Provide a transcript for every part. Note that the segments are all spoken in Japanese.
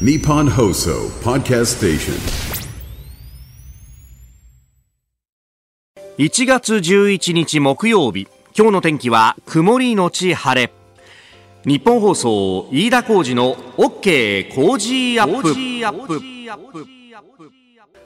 Nippon Hoso Podcast Station. 1月11日木曜日今日の天気は曇りのち晴れ。日本放送飯田浩二の OK 工事アップ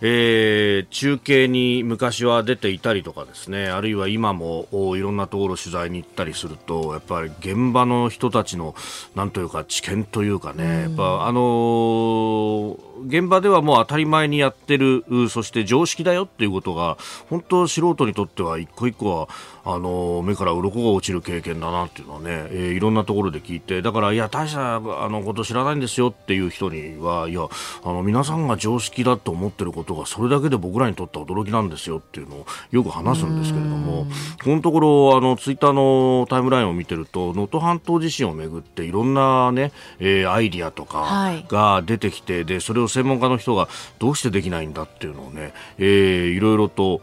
えー、中継に昔は出ていたりとかですねあるいは今もいろんなところ取材に行ったりするとやっぱり現場の人たちのなんというか知見というかね、やっぱあのー、現場ではもう当たり前にやってるそして常識だよっていうことが本当素人にとっては一個一個はあの目から鱗が落ちる経験だなっていうのはね、えー、いろんなところで聞いてだからいや大したあのこと知らないんですよっていう人にはいやあの皆さんが常識だと思ってることがそれだけで僕らにとっては驚きなんですよっていうのをよく話すんですけれどもこのところあのツイッターのタイムラインを見てると能登半島地震をめぐっていろんなね、えー、アイディアとかが出てきて、はい、でそれを専門家の人がどうしてできないんだっていうのをね、えー、いろいろと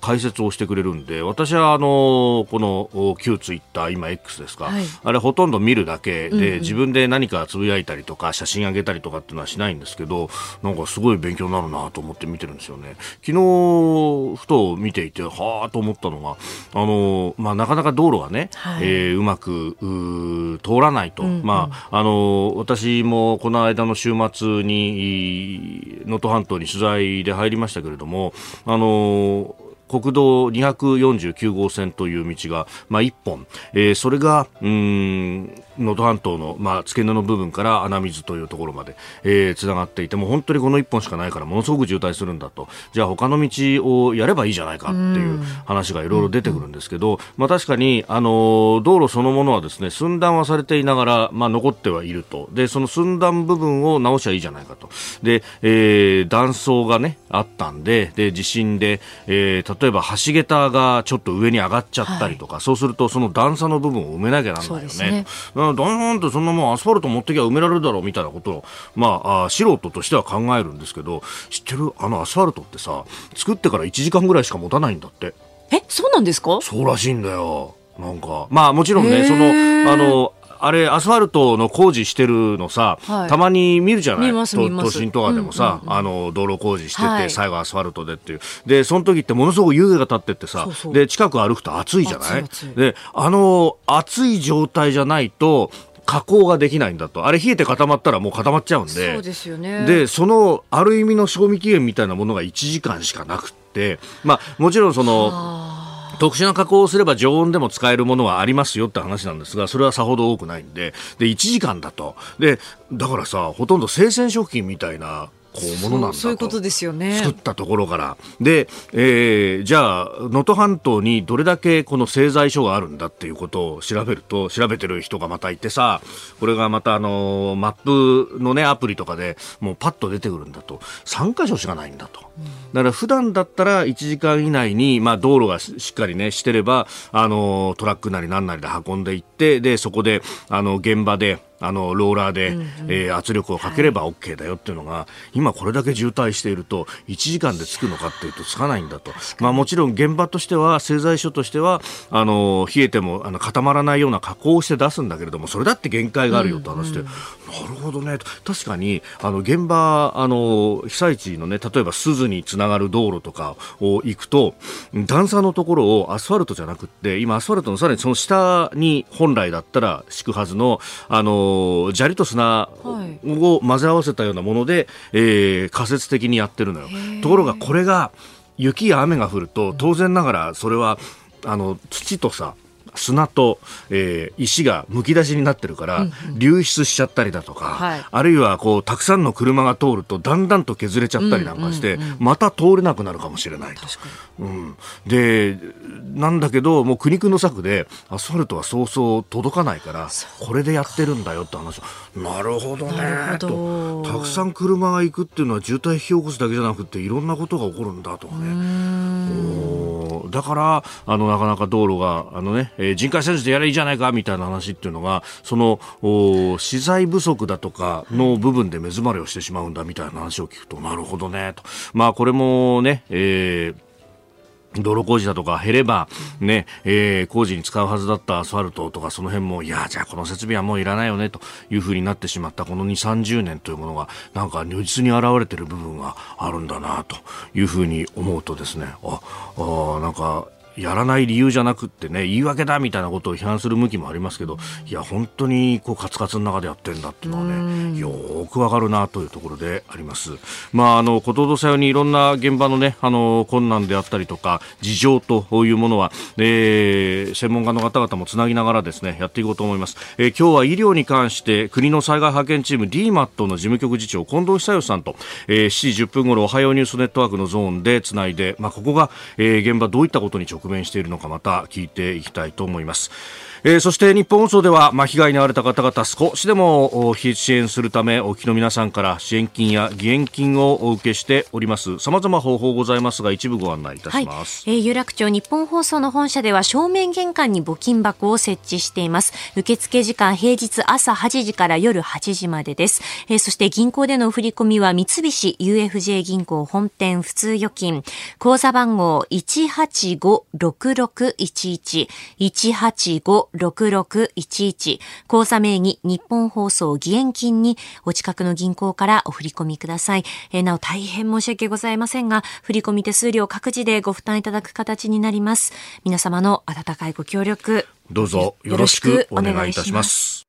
解説をしてくれるんで私はあのこの旧ツイッター今 X ですか、はい、あれほとんど見るだけで、うんうん、自分で何かつぶやいたりとか写真あげたりとかっていうのはしないんですけどなんかすごい勉強になるなと思って見てるんですよね。昨日ふと見ていてはあと思ったのがあの、まあ、なかなか道路がね、はい、えー、うまくう通らないと、うんうん、まあ、あの私もこの間の週末に能登半島に取材で入りましたけれどもあの国道249号線という道が、まあ、1本、えー、それがうん能登半島の、まあ、付け根の部分から穴水というところまで、えー、つながっていても本当にこの1本しかないからものすごく渋滞するんだと。じゃあ他の道をやればいいじゃないかっていう話がいろいろ出てくるんですけど、まあ、確かに、あの道路そのものはですね寸断はされていながら、まあ、残ってはいると。でその寸断部分を直しゃいいじゃないかと。で、えー、断層が、ね、あったんでで地震で、えー、例えば橋桁がちょっと上に上がっちゃったりとか、はい、そうするとその段差の部分を埋めなきゃなんないよね。ねだんだんとそんなもんアスファルト持ってきゃ埋められるだろうみたいなことを、まあ、あ素人としては考えるんですけど知ってる？あのアスファルトってさ作ってから1時間ぐらいしか持たないんだって。え？そうなんですか？そうらしいんだよ。なんか、まあもちろんね、その、あの、あれ、アスファルトの工事してるのさ、はい、たまに見るじゃない？都心とかでもさ、うんうんうん、あの、道路工事してて、はい、最後アスファルトでっていう。で、その時ってものすごく湯気が立ってってさ、で、近く歩くと暑いじゃない？で、あの、暑い状態じゃないと、加工ができないんだと。あれ冷えて固まったらもう固まっちゃうんで。そうですよね。で、その、ある意味の賞味期限みたいなものが1時間しかなくって、まあ、もちろんその、特殊な加工をすれば常温でも使えるものはありますよって話なんですが、それはさほど多くないんで、で、1時間だと。で、だからさ、ほとんど生鮮食品みたいなこうものなんだそういうことですよね。作ったところから。で、えー、じゃあ能登半島にどれだけこの製材所があるんだっていうことを調べると調べてる人がまたいてさこれがまたあのマップのねアプリとかでもうパッと出てくるんだと。3箇所しかないんだと、うん、だから普段だったら1時間以内に、まあ、道路がしっかりねしてればあのトラックなり何なりで運んでいってでそこであの現場であのローラーで、うんうん、えー、圧力をかければ OK だよっていうのが、はい、今これだけ渋滞していると1時間で着くのかっていうと着かないんだと、まあ、もちろん現場としては製材所としてはあの冷えてもあの固まらないような加工をして出すんだけれどもそれだって限界があるよと話して、うんうん、なるほどね確かにあの現場あの被災地のね例えば鈴につながる道路とかを行くと段差のところをアスファルトじゃなくて今アスファルトのさらにその下に本来だったら敷くはずのあの砂利と砂を混ぜ合わせたようなもので、えー、仮説的にやってるのよ。ところがこれが雪や雨が降ると当然ながらそれはあの土とさ砂と、えー、石がむき出しになってるから、流出しちゃったりだとか、はい、あるいはこうたくさんの車が通るとだんだんと削れちゃったりなんかして、また通れなくなるかもしれないと。うん、でなんだけどもう苦肉の策でアスファルトはそうそう届かないからこれでやってるんだよって話。なるほどね。とたくさん車が行くっていうのは渋滞引き起こすだけじゃなくていろんなことが起こるんだとかね。だからあのなかなか道路があの、ねえー、人海戦術でやればいいじゃないかみたいな話っていうのがそのお資材不足だとかの部分で目詰まりをしてしまうんだみたいな話を聞くとなるほどねと、まあ、これもね、えー泥工事だとか減れば、ね、えー、工事に使うはずだったアスファルトとかその辺も、いや、じゃあこの設備はもういらないよねというふうになってしまったこの2、30年というものが、なんか如実に現れてる部分があるんだなというふうに思うとですね、あ、あなんか、やらない理由じゃなくってね、言い訳だみたいなことを批判する向きもありますけど、いや、本当にこうカツカツの中でやってるんだっていうのはね、よくわかるなというところであります。まあ、あの、ことどさよにいろんな現場のね、あの、困難であったりとか、事情というものは、えー、専門家の方々もつなぎながらですね、やっていこうと思います。えー、今日は医療に関して国の災害派遣チーム DMAT の事務局次長近藤久義さんと、えー、7時10分頃おはようニュースネットワークのゾーンでつないで、まあ、ここが、えー、現場どういったことに直面しているのかまた聞いていきたいと思います。えー、そして日本放送では、まあ、被害に遭われた方々少しでも支援するためお聞きの皆さんから支援金や義援金をお受けしております。さまざま方法ございますが一部ご案内いたします、はい、えー、有楽町日本放送の本社では正面玄関に募金箱を設置しています。受付時間平日朝8時から夜8時までです、えー、そして銀行での振り込みは三菱 UFJ 銀行本店普通預金。口座番号1856611 185 6611口座名義日本放送義援金にお近くの銀行からお振り込みください。えー、なお大変申し訳ございませんが、振込手数料各自でご負担いただく形になります。皆様の温かいご協力、どうぞよろしくお願いいたします。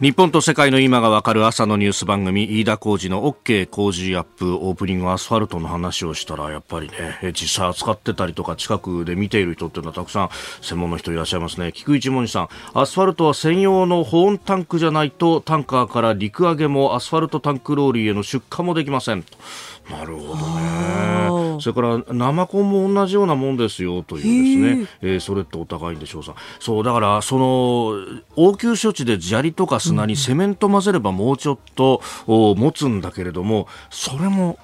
日本と世界の今がわかる朝のニュース番組飯田浩二の OK 工事アップオープニングアスファルトの話をしたらやっぱりね実際扱ってたりとか近くで見ている人っていうのはたくさん専門の人いらっしゃいますね。菊池文さんアスファルトは専用の保温タンクじゃないとタンカーから陸揚げもアスファルトタンクローリーへの出荷もできませんなるほどね。それから生コンも同じようなもんですよというですね、えー、それってお互いんでしょうさ。そうだからその応急処置で砂利とか砂にセメント混ぜればもうちょっと、持つんだけれども、それも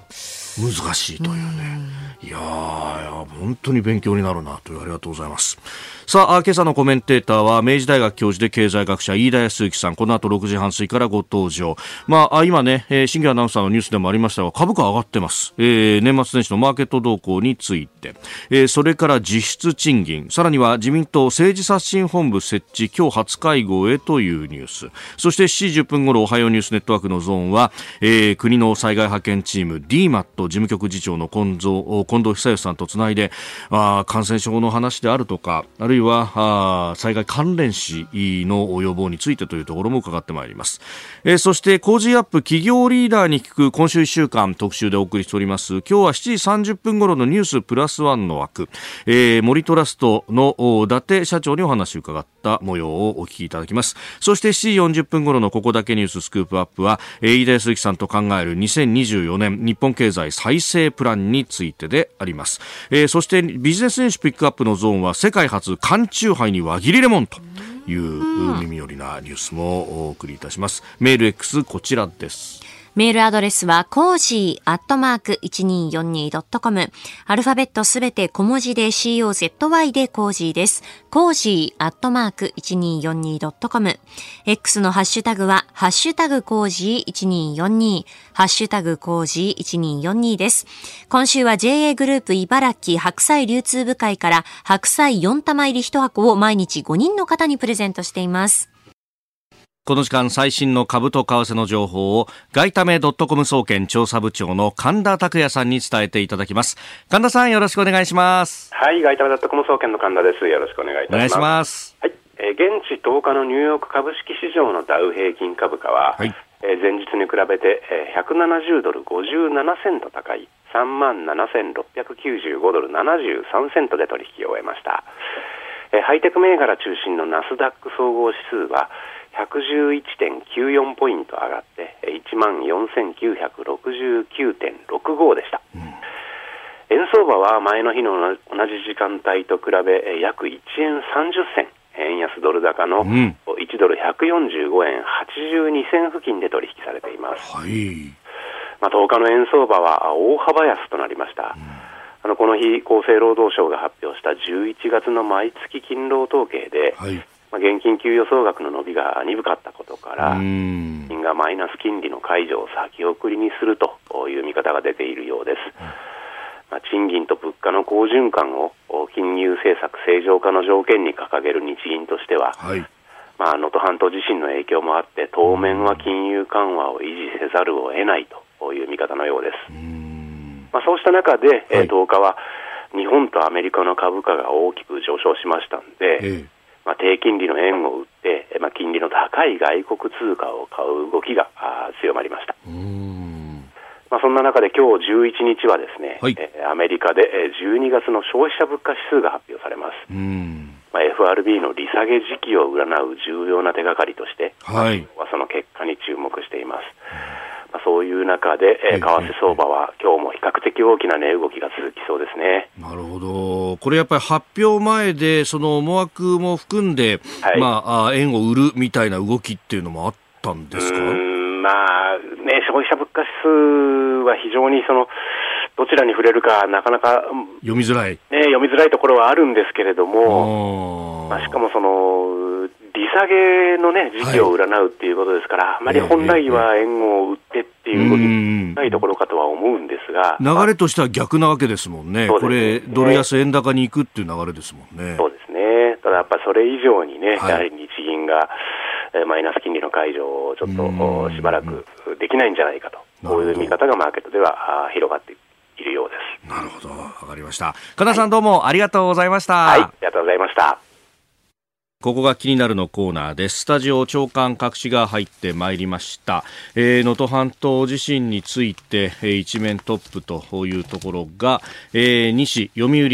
難しいというね。いやー、本当に勉強になるなというありがとうございます。さあ、今朝のコメンテーターは、明治大学教授で経済学者、飯田康之さん。この後6時半過ぎからご登場。まあ、今ね、え、新規アナウンサーのニュースでもありましたが、株価上がってます。えー、年末年始のマーケット動向について。えー、それから実質賃金。さらには自民党政治刷新本部設置、今日初会合へというニュース。そして7時10分頃、おはようニュースネットワークのゾーンは、えー、国の災害派遣チーム DMAT 事務局次長の近藤近藤久義さんとつないで、あ感染症の話であるとか、あるいはあ災害関連死の予防についてというところも伺ってまいります、えー、そして工事アップ企業リーダーに聞く今週1週間特集でお送りしております。今日は7時30分頃のニュースプラスワンの枠、えー、森トラストの伊達社長にお話を伺った模様をお聞きいただきます。そして7時40分頃のここだけニューススクープアップは、え、飯田泰之さんと考える2024年日本経済再生プランについてであります、えー、そしてビジネス選手ピックアップのゾーンは世界初缶チューハイに輪切りレモンという耳寄りなニュースもお送りいたします。メール X こちらです。メールアドレスは、 Cozy アットマーク 1242.com。アルファベットすべて小文字で COZY で Cozy です。 Cozy アットマーク 1242.com。X のハッシュタグは、ハッシュタグ Cozy 1242。ハッシュタグ Cozy 1242です。今週は JA グループ茨城白菜流通部会から白菜4玉入り1箱を毎日5人の方にプレゼントしています。この時間最新の株と為替の情報を外為ドットコム総研調査部長の神田拓也さんに伝えていただきます。神田さんよろしくお願いします。はい外為ドットコム総研の神田です。よろしくお願いいたします。はい、えー、現地10日のニューヨーク株式市場のダウ平均株価は、はい、えー、前日に比べて、えー、170ドル57セント高い3万7695ドル73セントで取引を終えました、えー、ハイテク銘柄中心のナスダック総合指数は111.94ポイント上がって1万4969.65でした、うん、円相場は前の日の同じ時間帯と比べ約1円30銭。円安ドル高の1ドル145円82銭付近で取引されています、はい、まあ、10日の円相場は大幅安となりました、うん。あのこの日、厚生労働省が発表した11月の毎月勤労統計で、はい、まあ、現金給与総額の伸びが鈍かったことから、金がマイナス金利の解除を先送りにするという見方が出ているようです。まあ、賃金と物価の好循環を金融政策正常化の条件に掲げる日銀としては、はい、まあ、能登半島地震の影響もあって、当面は金融緩和を維持せざるを得ないという見方のようです。まあ、そうした中で、はい、10日は日本とアメリカの株価が大きく上昇しましたんで、ええ、まあ、低金利の円を売って、まあ、金利の高い外国通貨を買う動きが強まりました。まあ、そんな中で今日11日はですね、はい、えアメリカで12月の消費者物価指数が発表されます。まあ、FRB の利下げ時期を占う重要な手がかりとして、はい、はその結果に注目しています。まあ、そういう中で、えー、為替相場は今日も比較的大きな値動きが続きそうですね。なるほど。これやっぱり発表前で、その思惑も含んで、はい、まあ、円を売るみたいな動きっていうのもあったんですか？まあ、ね、消費者物価指数は非常にその、どちらに触れるか、なかなか、読みづらい。ね、読みづらいところはあるんですけれども、まあ、しかもその、利下げのね、時期を占うっていうことですから、はい、あまり本来は円を売ってっていう動きないところかとは思うんですが。流れとしては逆なわけですもんね。ねこれ、ドル安円高に行くっていう流れですもんね。そうですね。ただやっぱそれ以上にね、はい、やはり日銀が、マイナス金利の解除をちょっとしばらくできないんじゃないかと、こういう見方がマーケットでは広がっているようです。なるほど、わかりました。金田さん、どうもありがとうございました。はい、ありがとうございました。ここが気になるのコーナーです。スタジオ長官各紙が入ってまいりました。えー、能登半島地震について、えー、一面トップというところが、えー、西読売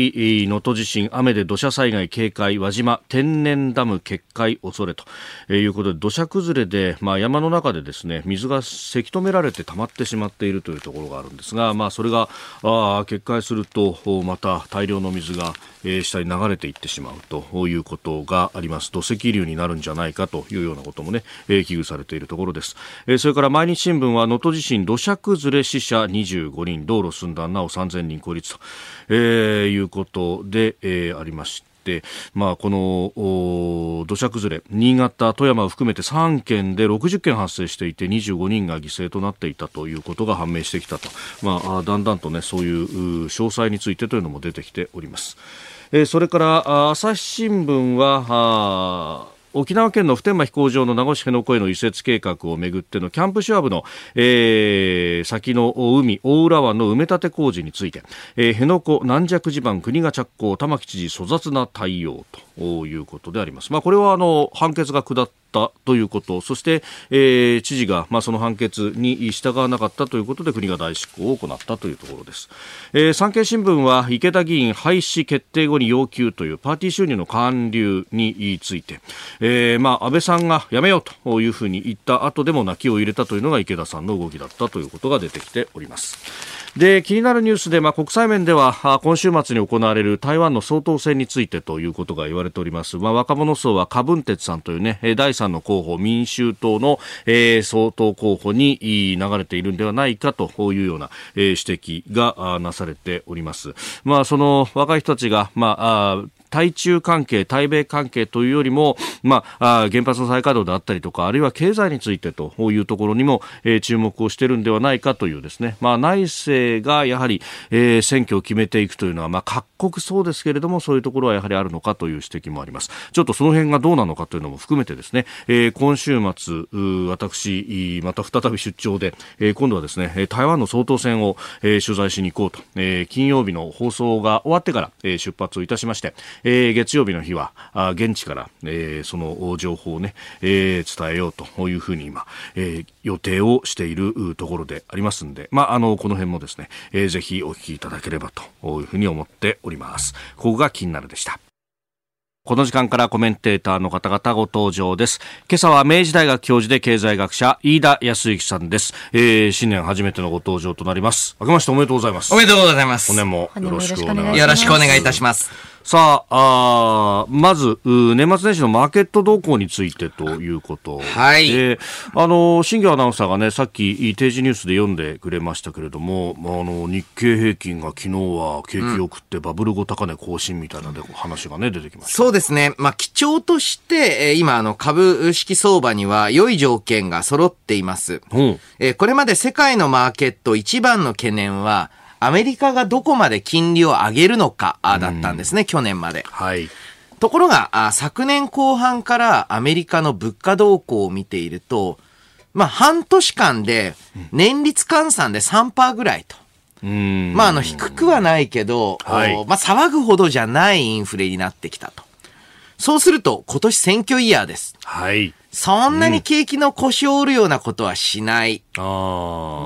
能登地震雨で土砂災害警戒輪島天然ダム決壊恐れと、えー、いうことで土砂崩れで、まあ、山の中でですね水がせき止められて溜まってしまっているというところがあるんですが、まあ、それがあ決壊するとまた大量の水が、えー、下に流れていってしまうということがあります。ます土石流になるんじゃないかというようなこともね、え、危惧されているところです、え、それから毎日新聞は能登地震土砂崩れ死者25人道路寸断なお3000人孤立と、え、いうことで、え、ありましたまあ、この土砂崩れ、新潟、富山を含めて3県で60件発生していて25人が犠牲となっていたということが判明してきたと、まあ、だんだんと、ね、そういう詳細についてというのも出てきております。えー、それから朝日新聞は沖縄県の普天間飛行場の名護市辺野古への移設計画をめぐってのキャンプシュワブの、えー、先の海大浦湾の埋め立て工事について、えー、辺野古軟弱地盤国が着工玉城知事粗雑な対応と。いうことであります。まあ、これはあの判決が下ったということ、そして、えー、知事が、まあ、その判決に従わなかったということで国が代執行を行ったというところです。えー、産経新聞は池田議員廃止決定後に要求というパーティー収入の還流について、えー、まあ、安倍さんがやめようというふうに言った後でも泣きを入れたというのが池田さんの動きだったということが出てきております。で気になるニュースで、まあ、国際面では今週末に行われる台湾の総統選についてということが言われております、まあ、若者層は柯文哲さんという、ね、第3の候補民衆党の、えー、総統候補に流れているんではないかというような、えー、指摘がなされております、まあ、その若い人たちが、まあ、対中関係、対米関係というよりも、まあ、原発の再稼働であったりとか、あるいは経済についてというところにも、えー、注目をしているんではないかというですね、まあ、内政がやはり、えー、選挙を決めていくというのは、まあ、各国そうですけれども、そういうところはやはりあるのかという指摘もあります。ちょっとその辺がどうなのかというのも含めてですね、えー、今週末、私、また再び出張で、えー、今度はですね、台湾の総統選を、えー、取材しに行こうと、えー、金曜日の放送が終わってから、えー、出発をいたしまして、えー、月曜日の日はあ現地から、えー、その情報をね、えー、伝えようというふうに今、えー、予定をしているところでありますんで、まあ、あのこの辺もですね、えー、ぜひお聞きいただければというふうに思っております。ここが気になるでした。この時間からコメンテーターの方々ご登場です。今朝は明治大学教授で経済学者、飯田康之さんです。えー、新年初めてのご登場となります。明けましておめでとうございます。おめでとうございます。本年もよろしくお願いします。よろしくお願いいたします。さああ、まず、年末年始のマーケット動向についてということはい。で、あの、新業アナウンサーがね、さっき定時ニュースで読んでくれましたけれども、あの、日経平均が昨日は景気よくってバブル後高値更新みたいなで話がね、出てきました。そうですね。まあ、基調として、今、あの、株式相場には良い条件が揃っています。うん、えこれまで世界のマーケット一番の懸念は、アメリカがどこまで金利を上げるのかだったんですね、去年まで。はい。ところが、昨年後半からアメリカの物価動向を見ていると、まあ、半年間で年率換算で3%ぐらいと。まあ、あの、低くはないけど、はい、まあ、騒ぐほどじゃないインフレになってきたと。そうすると、今年選挙イヤーです。はい。そんなに景気の腰を折るようなことはしない。う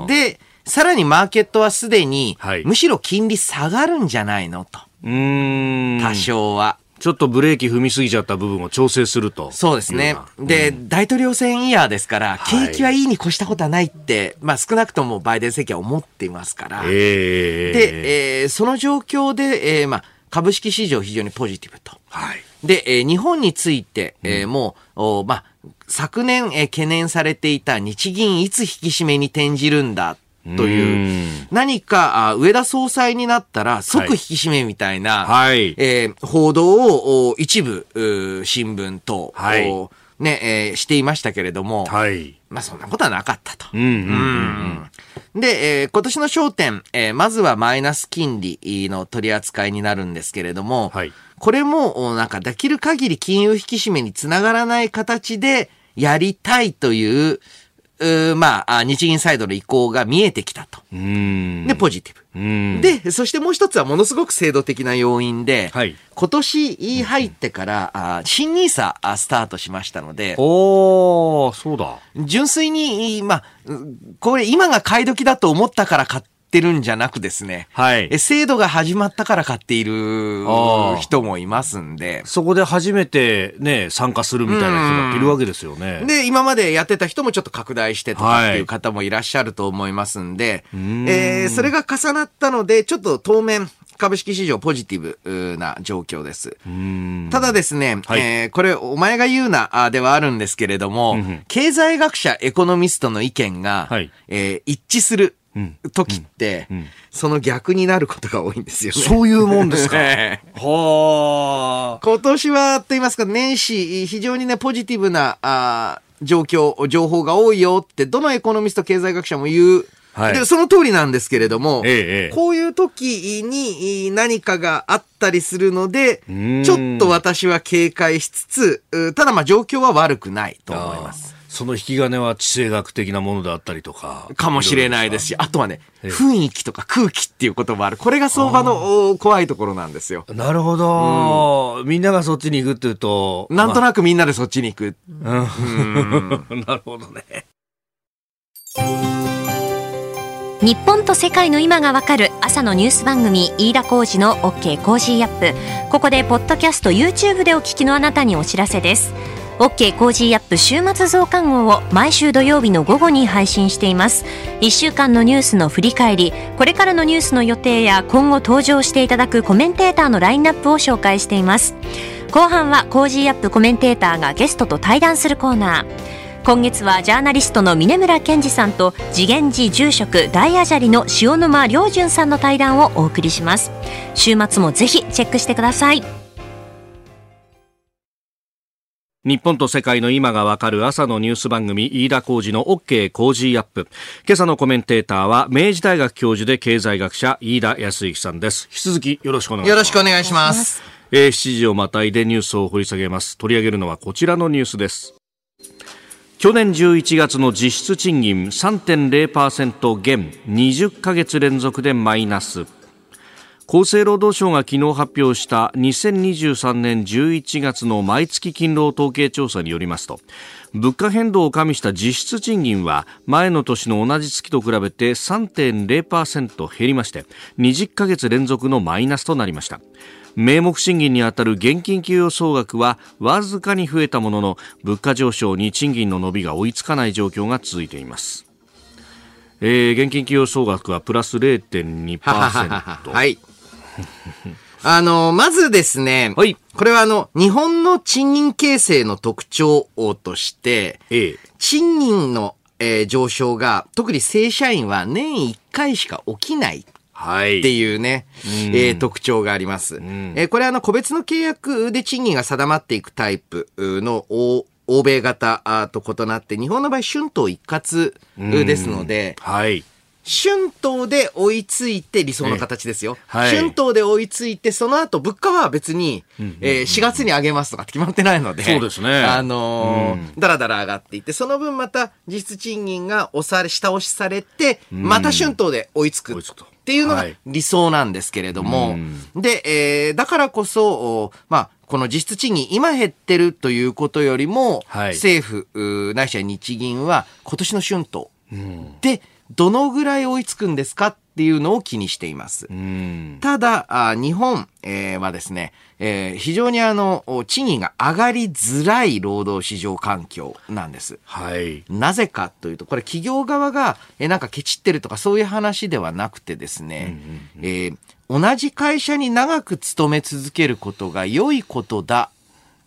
ん、で、さらにマーケットはすでに、はい、むしろ金利下がるんじゃないの？と。うん。多少は。ちょっとブレーキ踏みすぎちゃった部分を調整すると。そうですね。で、うん、大統領選イヤーですから、景気はいいに越したことはないって、まあ少なくともバイデン政権は思っていますから。えー、で、えー、その状況で、えー、まあ株式市場非常にポジティブと。はい。で、えー、日本について、えー、もう、おまあ、昨年、えー、懸念されていた日銀いつ引き締めに転じるんだという、何か上田総裁になったら即引き締めみたいな、はい、えー、報道を一部新聞と、はい、ね、えー、していましたけれども、はい、まあそんなことはなかったと。うんうんうん、で、えー、今年の焦点、えー、まずはマイナス金利の取り扱いになるんですけれども、はい、これもなんかできる限り金融引き締めにつながらない形でやりたいという、まあ、日銀サイドの意向が見えてきたと。で、ポジティブ。で、そしてもう一つはものすごく制度的な要因で、はい、今年入ってから、あ新ニーサスタートしましたので、おそうだ。純粋に、まあ、これ今が買い時だと思ったから買って、ってるんじゃなくですね、はい、制度が始まったから買っている人もいますんで。そこで初めてね、参加するみたいな人がいるわけですよね。で、今までやってた人もちょっと拡大してとかっていう方もいらっしゃると思いますんで、はい、えー、それが重なったので、ちょっと当面、株式市場ポジティブな状況です。ただですね、はい、えー、これお前が言うなではあるんですけれども、うん、経済学者エコノミストの意見が、はい、えー、一致する。時って、その逆になることが多いんですよね。そういうもんですか？はあ。今年は、と言いますか、年始、非常にね、ポジティブな、あ状況、情報が多いよって、どのエコノミスト、経済学者も言う。はい、でその通りなんですけれども、ええ、こういう時に何かがあったりするので、ちょっと私は警戒しつつ、ただまあ状況は悪くないと思います。その引き金は地政学的なものであったりとか。かもしれないですし、あとはね、雰囲気とか空気っていうこともある。これが相場の怖いところなんですよ。なるほど、うん、みんながそっちに行くっていうと。なんとなくみんなでそっちに行く。うん、なるほどね。日本と世界の今がわかる朝のニュース番組飯田浩二の OK コージーアップここでポッドキャスト YouTube でお聞きのあなたにお知らせです OK コージーアップ週末増刊号を毎週土曜日の午後に配信しています。1週間のニュースの振り返りこれからのニュースの予定や今後登場していただくコメンテーターのラインナップを紹介しています。後半は Cozy up コメンテーターがゲストと対談するコーナー。今月はジャーナリストの峯村健司さんと慈眼寺住職大阿闍梨の塩沼亮潤さんの対談をお送りします。週末もぜひチェックしてください。日本と世界の今がわかる朝のニュース番組飯田浩二の OK 工事アップ。今朝のコメンテーターは明治大学教授で経済学者飯田康之さんです。引き続きよろしくお願いします。よろしくお願いします。えー、7時をまたいでニュースを掘り下げます。取り上げるのはこちらのニュースです。去年11月の実質賃金3.0%減20ヶ月連続でマイナス厚生労働省が昨日発表した2023年11月の毎月勤労統計調査によりますと物価変動を加味した実質賃金は前の年の同じ月と比べて3.0%減りまして20ヶ月連続のマイナスとなりました名目賃金にあたる現金給与総額はわずかに増えたものの物価上昇に賃金の伸びが追いつかない状況が続いていますえー、現金給与総額はプラス0.2%。はい。あの、まずですね、はい、これはあの、日本の賃金形成の特徴として、ええ、賃金の、えー、上昇が、特に正社員は年1回しか起きない。はい。っていうね、えー、特徴があります。えー、これはあの、個別の契約で賃金が定まっていくタイプの欧米型と異なって、日本の場合、春闘一括ですので、はい。春闘で追いついて理想の形ですよ。はい、春闘で追いついて、その後物価は別に、えー、4月に上げますとかって決まってないので、そうですね。あのー、だらだら上がっていって、その分また実質賃金が押され、下押しされて、また春闘で追いつく。っていうのが理想なんですけれども、はい、で、えー、だからこそ、まあ、この実質賃金、今減ってるということよりも、はい、政府、ないしは日銀は今年の春闘で、どのぐらい追いつくんですかっていうのを気にしています。ただあ、日本、えー、はですね、えー、非常にあの、賃金が上がりづらい労働市場環境なんです。はい。なぜかというと、これ企業側が、えー、なんかケチってるとかそういう話ではなくてですね、うんうんうん、えー、同じ会社に長く勤め続けることが良いことだ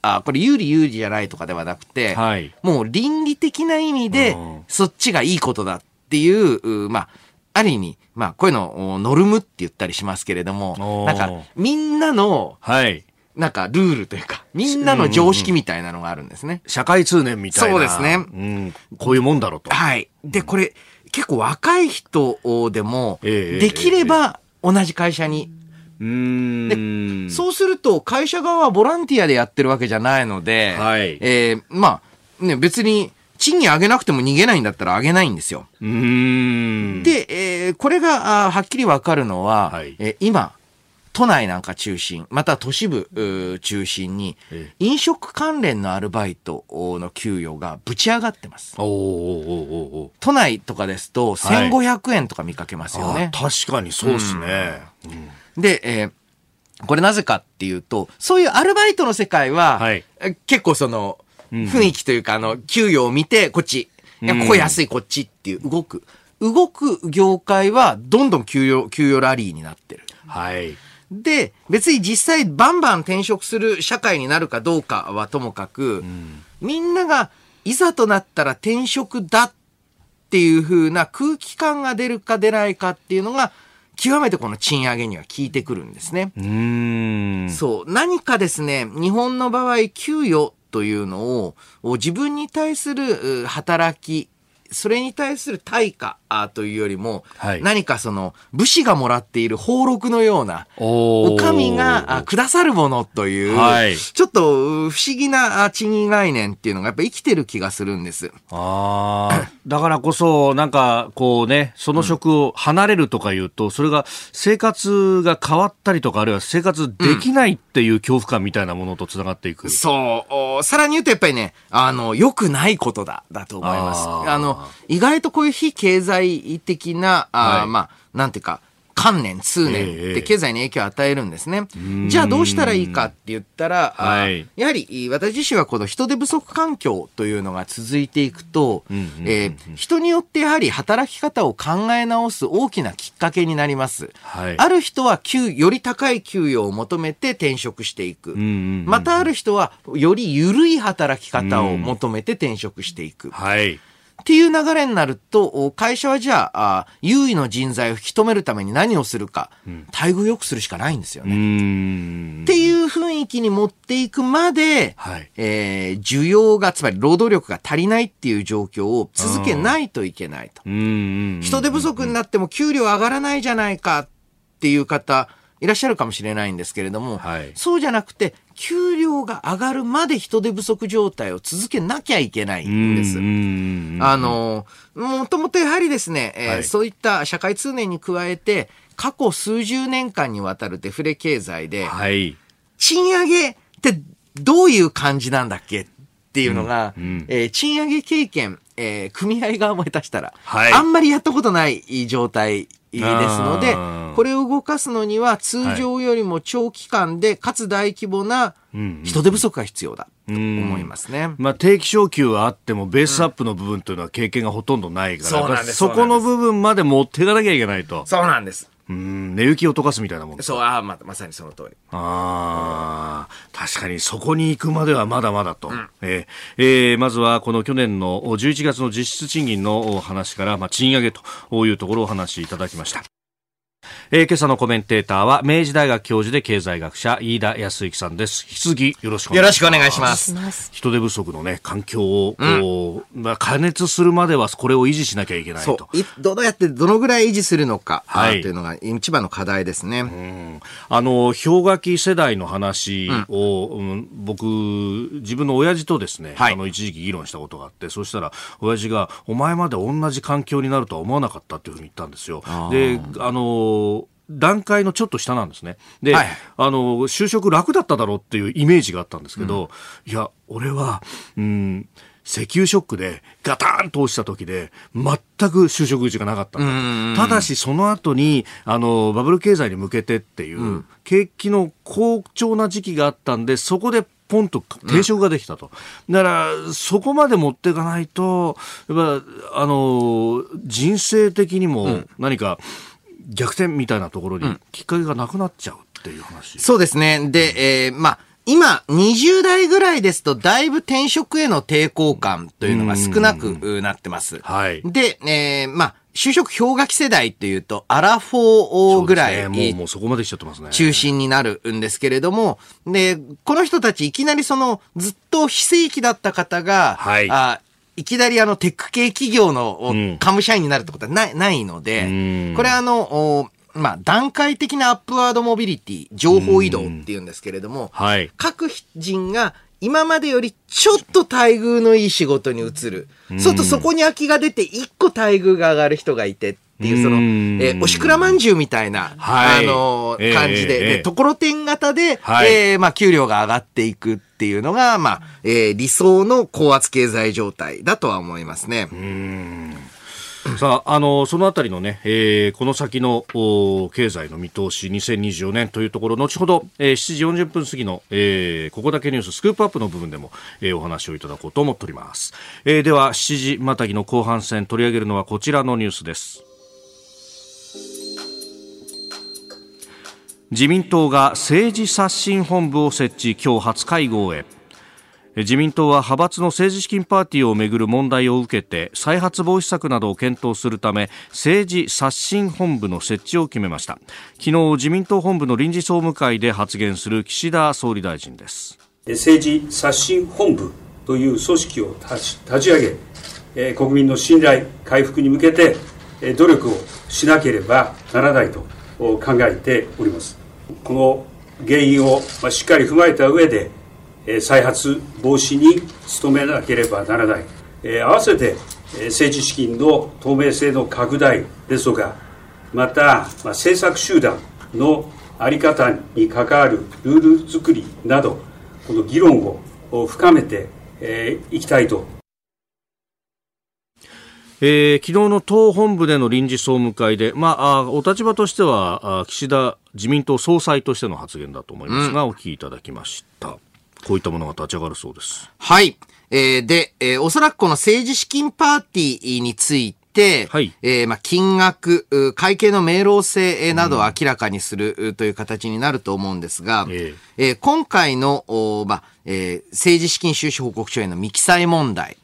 あこれ有利有利じゃないとかではなくて、はい、もう倫理的な意味でそっちがいいことだっていう、まあ、ある意味、まあ、こういうのをノルムって言ったりしますけれども、なんか、みんなの、はい。なんか、ルールというか、みんなの常識みたいなのがあるんですね。社会通念みたいな。そうですね。うん。こういうもんだろうと。はい。で、これ、結構若い人でも、できれば同じ会社にうんでそうすると会社側はボランティアでやってるわけじゃないので、はい、えー、まあ、ね、別に賃金上げなくても逃げないんだったら上げないんですよ。で、えー、これがあはっきりわかるのは、はい、えー、今、都内なんか中心、また都市部中心に、飲食関連のアルバイトの給与がぶち上がってます。おおおお都内とかですと、1500円とか見かけますよね。はい、確かにそうですね。うん、で、えーこれなぜかっていうと、そういうアルバイトの世界は、はい、結構その、雰囲気というか、あの、給与を見て、こっち、いや、ここ安い、こっちっていう動く。動く業界は、どんどん給与、給与ラリーになってる。はい。で、別に実際バンバン転職する社会になるかどうかはともかく、うん、みんながいざとなったら転職だっていう風な空気感が出るか出ないかっていうのが、極めてこの賃上げには効いてくるんですね。うんそう。何かですね、日本の場合、給与というのを自分に対する働きそれに対する対価というよりも、はい、何かその武士がもらっている俸禄のような、お上がくださるものという、はい、ちょっと不思議な賃金概念っていうのがやっぱ生きてる気がするんです。ああ。だからこそ、なんかこうね、その職を離れるとか言うと、うん、それが生活が変わったりとか、あるいは生活できないっていう恐怖感みたいなものと繋がっていく。うん、そう。さらに言うとやっぱりね、あの、良くないことだ、だと思います。あの、意外とこういう非経済的な、あはい、まあ、なんていうか、観念、通念って経済に影響を与えるんですね。えー、じゃあどうしたらいいかって言ったら、はい、やはり私自身はこの人手不足環境というのが続いていくと、え人によってやはり働き方を考え直す大きなきっかけになります。はい、ある人は給より高い給与を求めて転職していく。またある人はより緩い働き方を求めて転職していく。はいっていう流れになると、会社はじゃあ、優位の人材を引き止めるために何をするか、うん、待遇良くするしかないんですよね。っていう雰囲気に持っていくまで、はい、えー、需要が、つまり労働力が足りないっていう状況を続けないといけないと。人手不足になっても給料上がらないじゃないかっていう方、いらっしゃるかもしれないんですけれども、はい、そうじゃなくて、給料が上がるまで人手不足状態を続けなきゃいけないんです。あの、もともとやはりですね、えーはい、そういった社会通念に加えて、過去数十年間にわたるデフレ経済で、はい、賃上げってどういう感じなんだっけっていうのが、うんうん、えー、賃上げ経験、えー、組合側も下手したら、はい、あんまりやったことない状態ですので、これを動かすのには通常よりも長期間で、かつ大規模な人手不足が必要だ。と思いますね。まあ、定期昇給はあっても、ベースアップの部分というのは経験がほとんどないから、うん、そこの部分まで持っていかなきゃいけないと。そうなんです。うん、寝行きを溶かすみたいなもんそう、ああ、ま、まさにその通り。ああ、確かにそこに行くまではまだまだと。うん、えー、えー、まずはこの去年の11月の実質賃金の話から、まあ、賃上げというところをお話しいただきました。えー、今朝のコメンテーターは明治大学教授で経済学者飯田康之さんです。引き続きよろしくお願いします。人手不足のね環境をこう、うん、まあ、加熱するまではこれを維持しなきゃいけないと。どうやってどのぐらい維持するのか、はい、というのが一番の課題ですね、うん、あの氷河期世代の話を、うん、僕自分の親父とですね、はい、あの一時期議論したことがあってそしたら親父がお前まで同じ環境になるとは思わなかったっていうふうに言ったんですよ。であの段階のちょっと下なんですね。で、はい、あの、就職楽だっただろうっていうイメージがあったんですけど、うん、いや、俺は、うん、石油ショックでガタンと落ちた時で全く就職口がなかったただしその後にあのバブル経済に向けてっていう、うん、景気の好調な時期があったんでそこでポンと定職ができたと。うん、だから、そこまで持っていかないと、やっぱ、あの、人生的にも何か、うん逆転みたいなところにきっかけがなくなっちゃうっていう話。うん、そうですね。で、えー、まあ、今、20代ぐらいですと、だいぶ転職への抵抗感というのが少なくなってます。はい。で、えー、まあ、就職氷河期世代っていうと、アラフォーぐらい、ね、もうもうそこまでしちゃってますね。中心になるんですけれども、で、この人たちいきなりその、ずっと非正規だった方が、はい、あいきなりあのテック系企業のカム社員になるってことはない,、ないので、これはあの、まあ、段階的なアップワードモビリティ、情報移動っていうんですけれども、はい、各人が今までよりちょっと待遇のいい仕事に移る。そうするとそこに空きが出て一個待遇が上がる人がいてっていう、その、えー、おしくらまんじゅうみたいな、はい、あのー、感じで、えー、で、ところてん型で、はい、えー、まあ、給料が上がっていくっていうのが、まあ、えー、理想の高圧経済状態だとは思いますね。うんさあ、あの、そのあたりのね、えー、この先の経済の見通し、2024年というところ、後ほど、えー、7時40分過ぎの、えー、ここだけニューススクープアップの部分でも、えー、お話をいただこうと思っております。えー、では、7時またぎの後半戦取り上げるのはこちらのニュースです。自民党が政治刷新本部を設置今日初会合へ。自民党は派閥の政治資金パーティーをめぐる問題を受けて再発防止策などを検討するため政治刷新本部の設置を決めました。昨日自民党本部の臨時総務会で発言する岸田総理大臣です。政治刷新本部という組織を立ち上げ国民の信頼回復に向けて努力をしなければならないと考えております。この原因をしっかり踏まえた上で、再発防止に努めなければならない、合わせて政治資金の透明性の拡大ですとか、また政策集団の在り方に関わるルール作りなど、この議論を深めていきたいとえー、昨日の党本部での臨時総務会で、まあ、お立場としては岸田自民党総裁としての発言だと思いますが、うん、お聞きいただきました。こういったものが立ち上がるそうです。はい。えー、で、えー、おそらくこの政治資金パーティーについて、はい、えー、まあ、金額、会計の明朗性などを明らかにするという形になると思うんですが、うん、え。ー、えー、今回の、まあ、えー、政治資金収支報告書への未記載問題、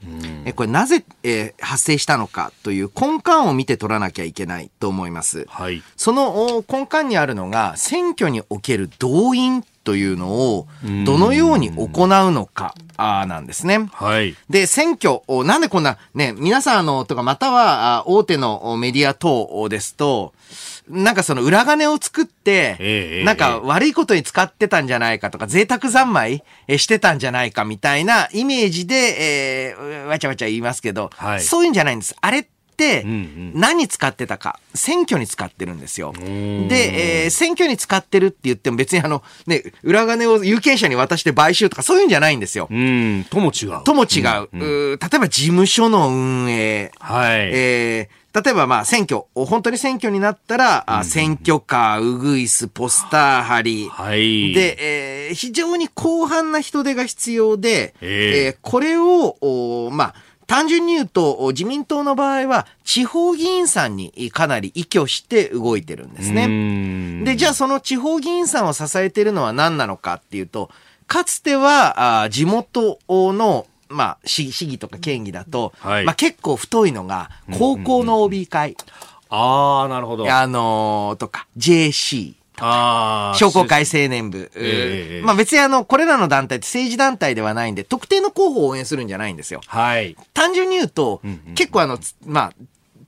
えこれなぜ、えー、発生したのかという根幹を見て取らなきゃいけないと思います。はい、その根幹にあるのが選挙における動員というのをどのように行うのかあなんですね。はい。で、選挙、なんでこんな、ね、皆さんあの、とかまたは大手のメディア等ですと、なんかその裏金を作って、なんか悪いことに使ってたんじゃないかとか、贅沢三昧してたんじゃないかみたいなイメージで、えー、わちゃわちゃ言いますけど、はい、そういうんじゃないんです。あれって、何に使ってたか、選挙に使ってるんですよ。で、えー、選挙に使ってるって言っても別にあの、ね、裏金を有権者に渡して買収とかそういうんじゃないんですよ。うん、とも違う。とも違う。うんうん、例えば事務所の運営。はい。えー例えばまあ選挙、本当に選挙になったら、うん、選挙カー、ウグイス、ポスター貼り。はい。で、えー、非常に広範な人手が必要で、えー、えー、これを、まあ、単純に言うと、自民党の場合は、地方議員さんにかなり依拠して動いてるんですね。で、じゃあその地方議員さんを支えているのは何なのかっていうと、かつては、あ地元のまあ、市議とか県議だと、はい、まあ結構太いのが、高校の OB 会。うんうんうん、ああ、なるほど。あのー、とか、JC。あ商工会青年部。えー、まあ別にあの、これらの団体って政治団体ではないんで、特定の候補を応援するんじゃないんですよ。はい。単純に言うと、うんうん、結構あの、まあ、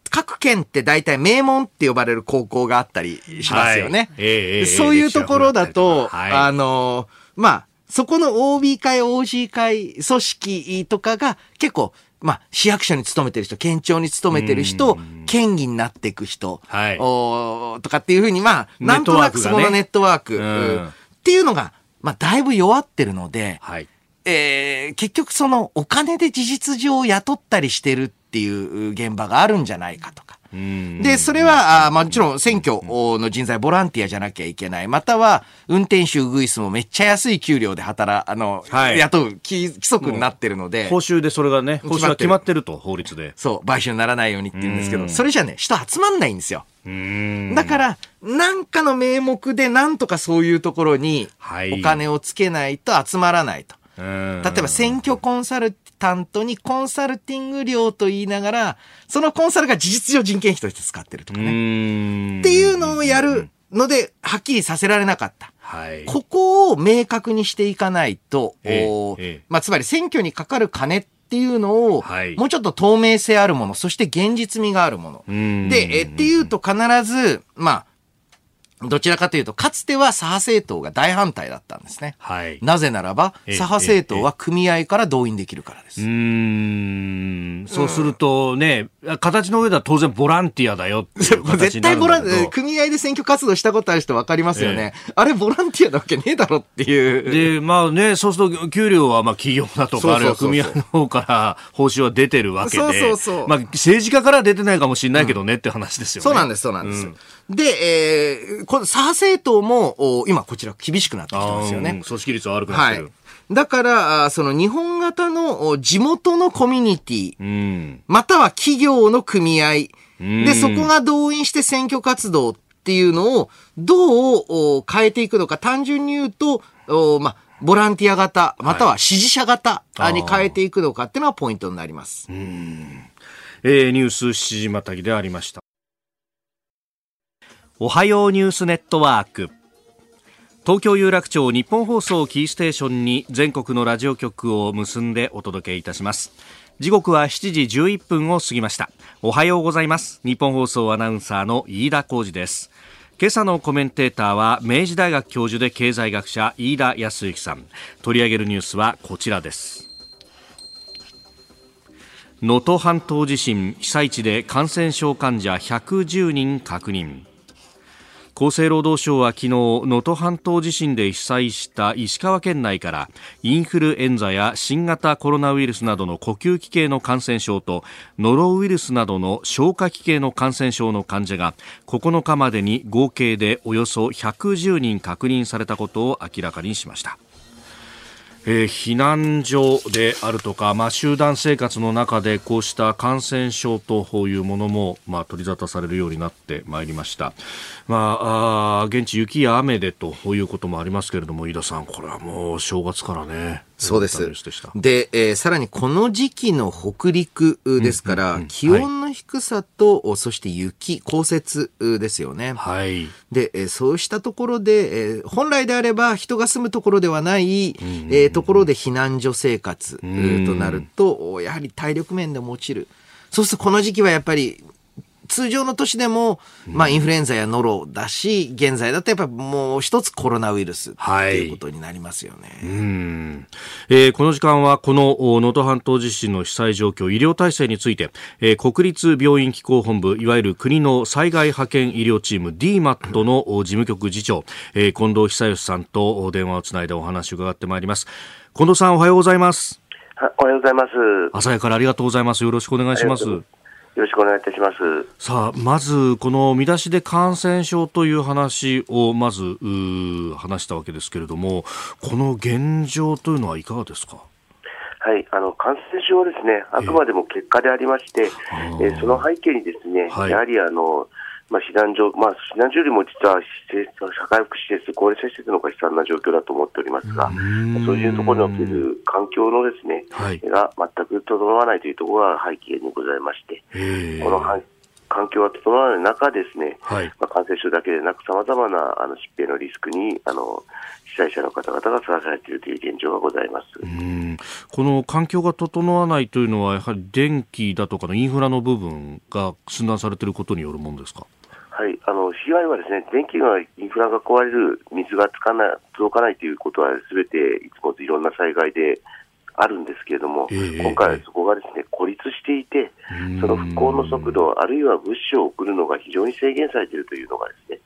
各県って大体名門って呼ばれる高校があったりしますよね。はいえー、そういうところだと、はい、あの、まあ、そこの OB 会、OG 会、組織とかが結構、まあ、市役所に勤めてる人、県庁に勤めてる人、県議になっていく人、はい、おとかっていうふうに、まあ、なんとなくそこのネットワーク、ね、っていうのが、まあ、だいぶ弱ってるので、はい、えー、結局そのお金で事実上雇ったりしてるっていう現場があるんじゃないかとか。で、それは、あもちろん選挙の人材、ボランティアじゃなきゃいけない。または、運転手ウグイスもめっちゃ安い給料で働、あの、はい、雇う規則になってるので。報酬でそれがね、報酬が決まってると、法律で。そう、買収にならないようにって言うんですけど、それじゃね、人集まんないんですよ。だから、なんかの名目でなんとかそういうところにお金をつけないと集まらないと。例えば選挙コンサル担当にコンサルティング料と言いながら、そのコンサルが事実上人件費として使ってるとかね。っていうのをやるので、はっきりさせられなかった。はい、ここを明確にしていかないと、ええまあ、つまり選挙にかかる金っていうのを、はい、もうちょっと透明性あるもの、そして現実味があるもの。で、えっていうと必ず、まあ、どちらかというと、かつては左派政党が大反対だったんですね。はい。なぜならば、左派政党は組合から動員できるからです。うん。そうするとね、形の上では当然ボランティアだよ 絶対ボランティア、組合で選挙活動したことある人分かりますよね。えあれボランティアなわけねえだろっていう。で、まあね、そうすると給料はまあ企業だとか、あるいは組合の方から報酬は出てるわけで。そうそうそう。まあ政治家から出てないかもしれないけどねって話ですよね。そうなんです、そうなんです。うんで、えー、この左派政党も、今こちら厳しくなってきてますよね。組織率は悪くなってる。はいだから、その日本型の地元のコミュニティ、うん、または企業の組合、で、そこが動員して選挙活動っていうのをどう変えていくのか、単純に言うと、まあ、ボランティア型、または支持者型に変えていくのかっていうのはポイントになります。えー、ニュース7時またぎでありました。おはようニュースネットワーク東京有楽町日本放送キーステーションに全国のラジオ局を結んでお届けいたします。時刻は7時11分を過ぎました。おはようございます。日本放送アナウンサーの飯田浩二です。今朝のコメンテーターは明治大学教授で経済学者飯田康之さん。取り上げるニュースはこちらです。能登半島地震被災地で感染症患者110人確認。厚生労働省は昨日能登半島地震で被災した石川県内からインフルエンザや新型コロナウイルスなどの呼吸器系の感染症とノロウイルスなどの消化器系の感染症の患者が9日までに合計でおよそ110人確認されたことを明らかにしました。えー、避難所であるとか、まあ、集団生活の中でこうした感染症というものも、まあ、取り沙汰されるようになってまいりました。まあ、あ現地雪や雨でということもありますけれども、飯田さん、これはもう正月からね。そうです。で、えー、さらにこの時期の北陸ですから、うんうんうん、気温の低さと、はい、そして雪、降雪ですよね。はい。で、えー、そうしたところで、えー、本来であれば人が住むところではない、うんうんうん、えー、ところで避難所生活となると、やはり体力面でも落ちる。そうするとこの時期はやっぱり通常の年でも、まあ、インフルエンザやノロだし、現在だとやっぱりもう一つコロナウイルスっていうことになりますよね。はい、うんえー、この時間はこの能登半島地震の被災状況、医療体制について、えー、国立病院機構本部、いわゆる国の災害派遣医療チーム DMAT の事務局次長、えー、近藤久義さんと電話をつないでお話を伺ってまいります。近藤さんおはようございます。おはようございます。朝早からありがとうございます。よろしくお願いします。よろしくお願いいたします。さあ、まず、この見出しで感染症という話をまず話したわけですけれども、この現状というのはいかがですか？はい、あの感染上はですね、あくまでも結果でありまして、えー、その背景にですね、はい、やはりあの、まあ、避難所、まあ、避難所よりも実は施設社会福祉施設、高齢者施設の方が悲惨な状況だと思っておりますが、そういうところにおける環境のですね、はい、が全く整わないというところが背景にございまして、この環境が整わない中ですね、はい、まあ、感染症だけでなく、さまざまなあの疾病のリスクにあの被災者の方々がさらされているという現状がございます。この環境が整わないというのは、やはり電気だとかのインフラの部分が寸断されていることによるものですか？はい、あの被害はですね電気がインフラが壊れる、水がつかない届かないということは、すべていつもいろんな災害であるんですけれども、えー、今回はそこがですね孤立していて、その復興の速度、あるいは物資を送るのが非常に制限されているというのがですね、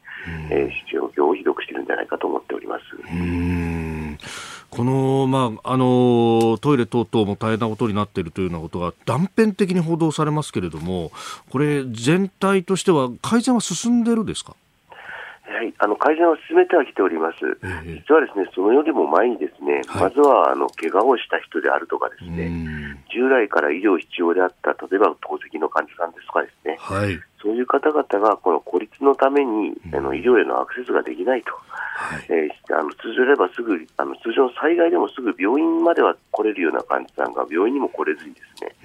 えー、状況をひどくしているんじゃないかと思っております。この、まあ、あのトイレ等々も大変なことになっているというようなことが断片的に報道されますけれども、これ、全体としては改善は進んでるですか？はい、あの改善は進めてはきております、え実はですねそのよりも前に、ですね、はい、まずはあの怪我をした人であるとか、ですね従来から医療必要であった、例えば透析の患者さんですとか、ですね、はい、そういう方々がこの孤立のために、あの医療へのアクセスができないと、はい、えー、あの通常ればすぐあの通常の災害でもすぐ病院までは来れるような患者さんが病院にも来れずにですね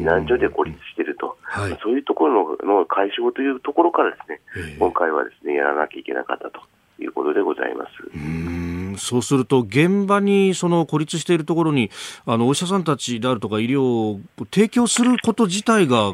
避難所で孤立していると、はい、そういうところのの解消というところからですね、今回はですねやらなきゃいけなかったということでございます。そうすると現場にその孤立しているところにあのお医者さんたちであるとか医療を提供すること自体が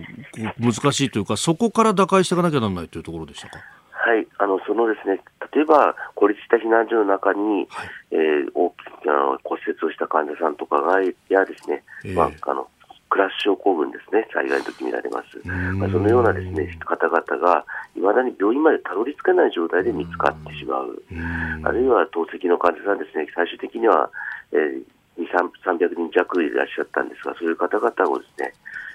難しいというかそこから打開していかなきゃならないというところでしたか？はい、あのそのですね例えば孤立した避難所の中に、はい、えー、大きな骨折をした患者さんとかがやですね、えー、まあ、あのクラッシュ症候群ですね、災害の時見られます。まあ、そのようなですね方々が、いまだに病院までたどり着けない状態で見つかってしまう、あるいは透析の患者さんですね、最終的には、えー、300人弱いらっしゃったんですが、そういう方々をですね、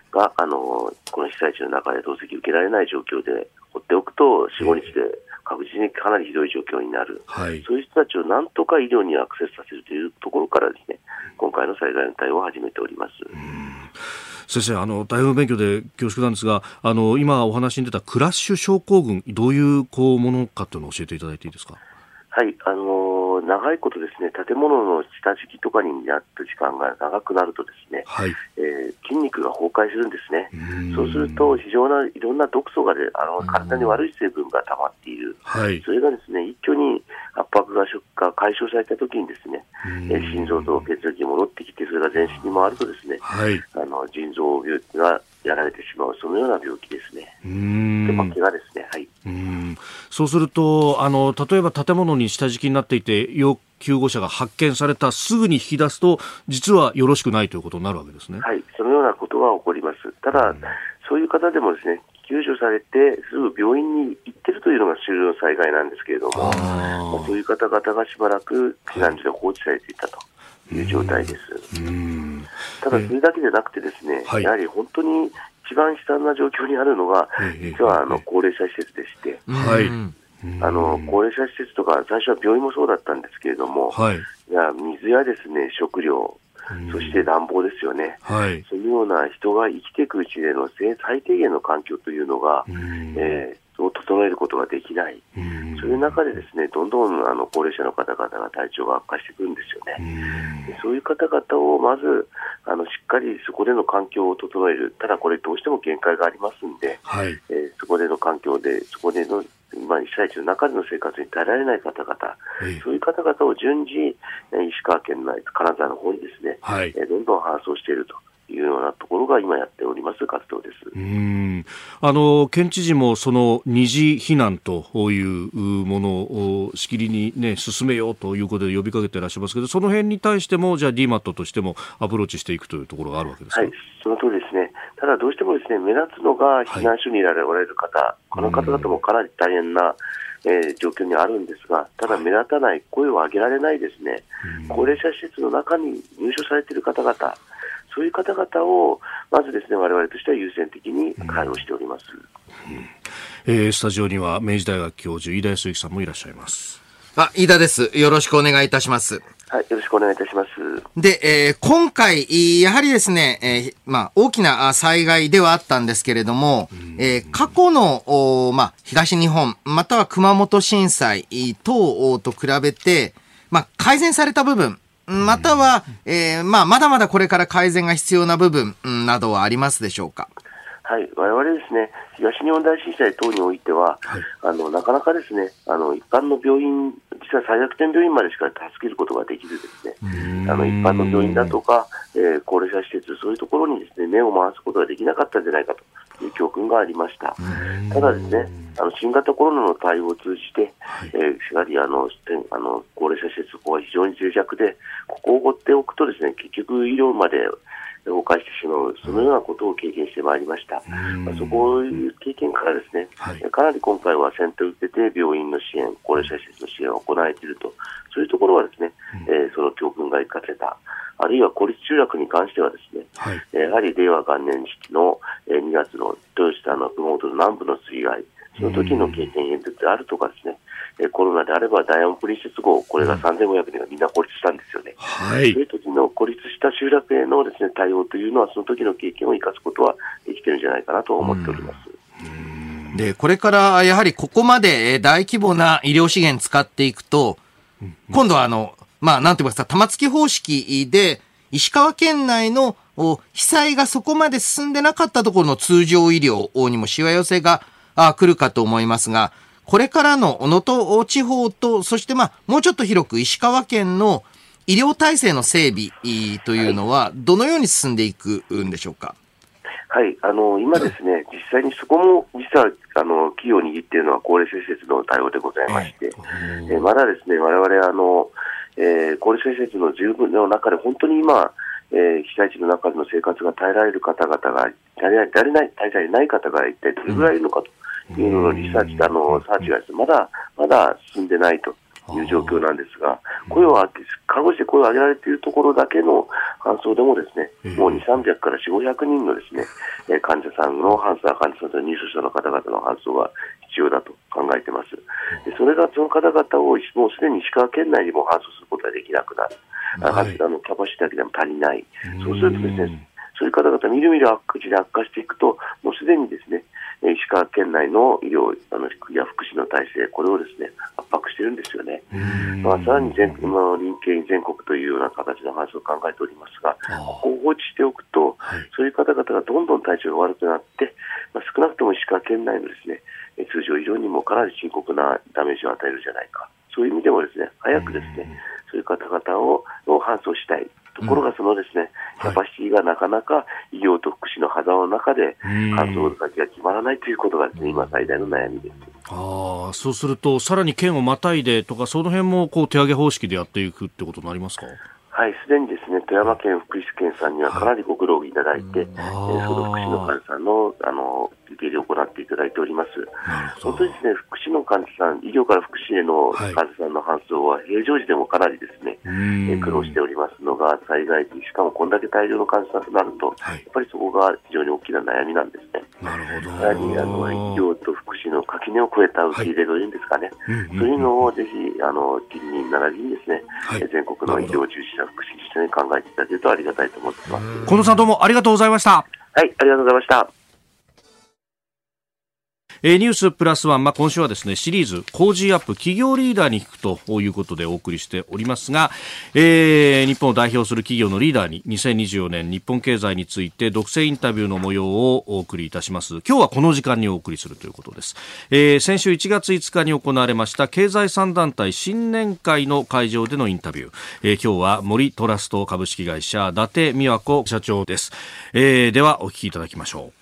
が、あの、この被災地の中で透析受けられない状況で放っておくと、4、5日で確実にかなりひどい状況になる、はい、そういう人たちをなんとか医療にアクセスさせるというところからですね、今回の災害の対応を始めております。先生、あの大変勉強で恐縮なんですが、あの今お話に出たクラッシュ症候群、どういうこうものかというのを教えていただいていいですか？はい、あのー、長いことですね、建物の下敷きとかになった時間が長くなるとですね、はい、えー、筋肉が崩壊するんですね。そうすると、非常ないろんな毒素がで、あの体に悪い成分が溜まっている。はい、それがですね、一挙に圧迫がが解消されたときにですね、えー、心臓と血液に戻ってきて、それが全身に回るとですね、はい、あの腎臓病がやられてしまう、そのような病気ですね。で、まあ、怪我です。うん。そうすると、あの、例えば建物に下敷きになっていて、要救護者が発見されたすぐに引き出すと、実はよろしくないということになるわけですね。はい、そのようなことが起こります。ただ、そういう方でもですね、救助されて、すぐ病院に行ってるというのが主流の災害なんですけれども、まあ、そういう方々がしばらく避難所で放置されていたという状態です。ただ、それだけでなくてですね、やはり本当に一番悲惨な状況にあるのが、実はあの高齢者施設でして、はい、あの高齢者施設とか、最初は病院もそうだったんですけれども、はい、いや水やですね食料、そして暖房ですよね、はい、そういうような人が生きていくうちでの最低限の環境というのが、えー、を整えることができない、そういう中でですねどんどんあの高齢者の方々が体調が悪化してくるんですよね。そういう方々をまずあのしっかりそこでの環境を整える、ただこれ、どうしても限界がありますんで、はい、えー、そこでの環境で、そこでのまあ、被災地の中での生活に耐えられない方々、そういう方々を順次、石川県内、金沢の方にですね、はい、どんどん搬送しているというようなところが今やっております活動です。うん。あの県知事もその二次避難というものをしきりに、ね、進めようということで呼びかけていらっしゃいますけどその辺に対してもじゃあ DMAT としてもアプローチしていくというところがあるわけですか、はい、その通りですねただどうしてもですね目立つのが避難所にいられる方、はい、この方々もかなり大変な、えー、状況にあるんですが、ただ目立たない、声を上げられないですね、高齢者施設の中に入所されている方々、そういう方々を、まずですね、我々としては優先的に対応しております。うん、えー、スタジオには明治大学教授、飯田康之さんもいらっしゃいます。あ、飯田です。よろしくお願いいたします。はい、よろしくお願いいたします。で、えー、今回、やはりですね、えー、まあ、大きな災害ではあったんですけれども、えー、過去の、おまあ、東日本、または熊本震災等と比べて、まあ、改善された部分、または、えー、まあ、まだまだこれから改善が必要な部分などはありますでしょうか？はい、我々ですね、東日本大震災等においては、はい、あのなかなかですね、あの一般の病院、実は最悪点病院までしか助けることができずですね、あの一般の病院だとか、えー、高齢者施設、そういうところにですね目を回すことができなかったんじゃないかという教訓がありました。ただですね、あの新型コロナの対応を通じて、はい、えー、やはりあのあの高齢者施設、ここは非常に脆弱で、ここを放っておくとですね、結局医療まで動かしてしまう、そのようなことを経験してまいりました。まあ、そこいう経験からですね、はい、かなり今回は先手を受けて病院の支援、高齢者施設の支援を行えていると、そういうところはですね、うん、えー、その教訓が生かせた。あるいは孤立集落に関してはですね、はい、やはり令和元年式の2月の豊下の熊本の南部の水害、その時の経験演説であるとかですね、えコロナであればダイヤモンドプリンセス号、これが3500人がみんな孤立したんですよね。はい、そういう時の孤立した集落へのです、ね、対応というのは、その時の経験を生かすことはできてるんじゃないかなと思っております。で、これからやはりここまで大規模な医療資源使っていくと、今度はあの、まあ、なんて言いますか、玉突き方式で、石川県内の被災がそこまで進んでなかったところの通常医療にもしわ寄せが来るかと思いますが、これからの能登地方と、そしてまあ、もうちょっと広く石川県の医療体制の整備というのは、どのように進んでいくんでしょうか？はい、あの今ですね、実際にそこも実はあの企業を握っているのは高齢者施設の対応でございまして、えまだですね、我々あの、えー、高齢者施設の十分の中で本当に今、えー、被災地の中での生活が耐えられる方々が、足りない、足りない、足りないない方が一体どれぐらいいるのかと。いうののリサーチ、あの、サーチがまだ、まだ進んでないという状況なんですが、声を看護師で声を上げられているところだけの搬送でもですね、もう2、300から4、500人のですね、え患者さんの搬送、患者さんと入所者の方々の搬送が必要だと考えています。でそれがその方々をもうすでに石川県内にも搬送することができなくなる。はい、あのキャパシティだけでも足りない。そうするとですね、そういう方々みるみる悪口で悪化していくと、もうすでにですね、石川県内の医療あのや福祉の体制、これをですね圧迫しているんですよね。まあ、さらに全今臨近全国というような形の話を考えておりますが、ここを放置しておくと、はい、そういう方々がどんどん体調が悪くなって、まあ、少なくとも石川県内のですね通常医療にもかなり深刻なダメージを与えるじゃないか、そういう意味でもですね早くですねそういう方々をを搬送したい。ところがそのですね、キャパシティがなかなか医療と福祉の狭間の中で搬送先が決まらないということがですね、今最大の悩みです。ああ、そうすると、さらに県をまたいでとか、その辺もこう手上げ方式でやっていくってことになりますか？はい、すでにですね、富山県福祉県さんにはかなりご苦労いただいて、はい、えー、その福祉の患者さんの、あの、受け入れを行っていただいております。本当にですね、福祉の患者さん、医療から福祉への患者さんの搬送は平常時でもかなりですね、え苦労しておりますのが、災害時、しかもこんだけ大量の患者さんとなると、はい、やっぱりそこが非常に大きな悩みなんですね。なるほど。やはり、あの、医療と福祉の垣根を越えた受け入れというんですかね、はい、そういうのをぜひ、あの、近隣並びにですね、はい、全国の医療従事者、福祉一緒に考えていただけるとありがたいと思ってます。近藤さんどうもありがとうございました。はい、ありがとうございました。えー、ニュースプラスワン、まあ、今週はですね、シリーズ、 Cozy up 企業リーダーに聞くということでお送りしておりますが、えー、日本を代表する企業のリーダーに2024年日本経済について独占インタビューの模様をお送りいたします。今日はこの時間にお送りするということです。えー、先週1月5日に行われました経済三団体新年会の会場でのインタビュー。えー、今日は森トラスト株式会社伊達美和子社長です。えー、ではお聞きいただきましょう。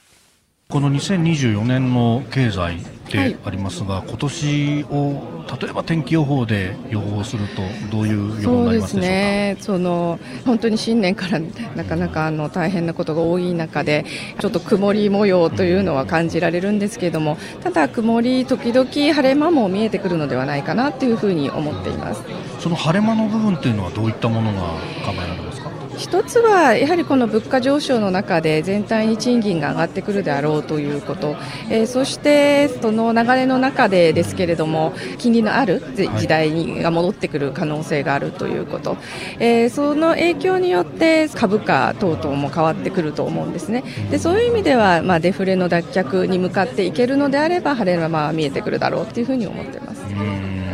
この2024年の経済でありますが、はい、今年を例えば天気予報で予報するとどういう予報になりますでしょうか？そうですね。その本当に新年からなかなかあの大変なことが多い中でちょっと曇り模様というのは感じられるんですけれどもただ曇り時々晴れ間も見えてくるのではないかなというふうに思っています。その晴れ間の部分というのはどういったものが考えられますか？一つはやはりこの物価上昇の中で全体に賃金が上がってくるであろうということ、えー、そしてその流れの中でですけれども金利のある時代にが戻ってくる可能性があるということ、えー、その影響によって株価等々も変わってくると思うんですね。でそういう意味では、まあ、デフレの脱却に向かっていけるのであれば晴れ間は見えてくるだろうというふうに思ってます。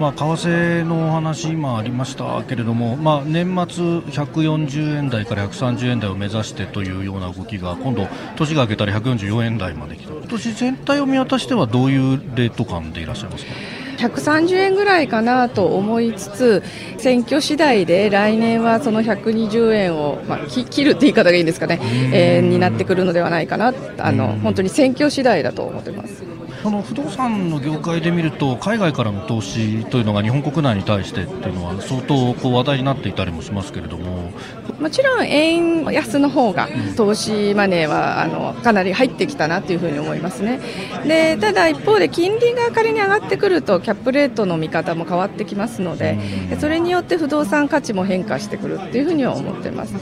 まあ、為替のお話、今ありましたけれども、まあ、年末140円台から130円台を目指してというような動きが今度、年が明けたら144円台まで来た今年全体を見渡してはどういうレート感でいらっしゃいますか？130円ぐらいかなと思いつつ選挙次第で来年はその120円を、まあ、切るって言い方がいいんですかね、えー、になってくるのではないかなあの本当に選挙次第だと思ってます。その不動産の業界で見ると海外からの投資というのが日本国内に対してっていうのは相当こう話題になっていたりもしますけれども。もちろん円安の方が投資マネーはあのかなり入ってきたなというふうに思いますね。でただ一方で金利が仮に上がってくるとキャップレートの見方も変わってきますのでそれによって不動産価値も変化してくるっていうふうには思っています。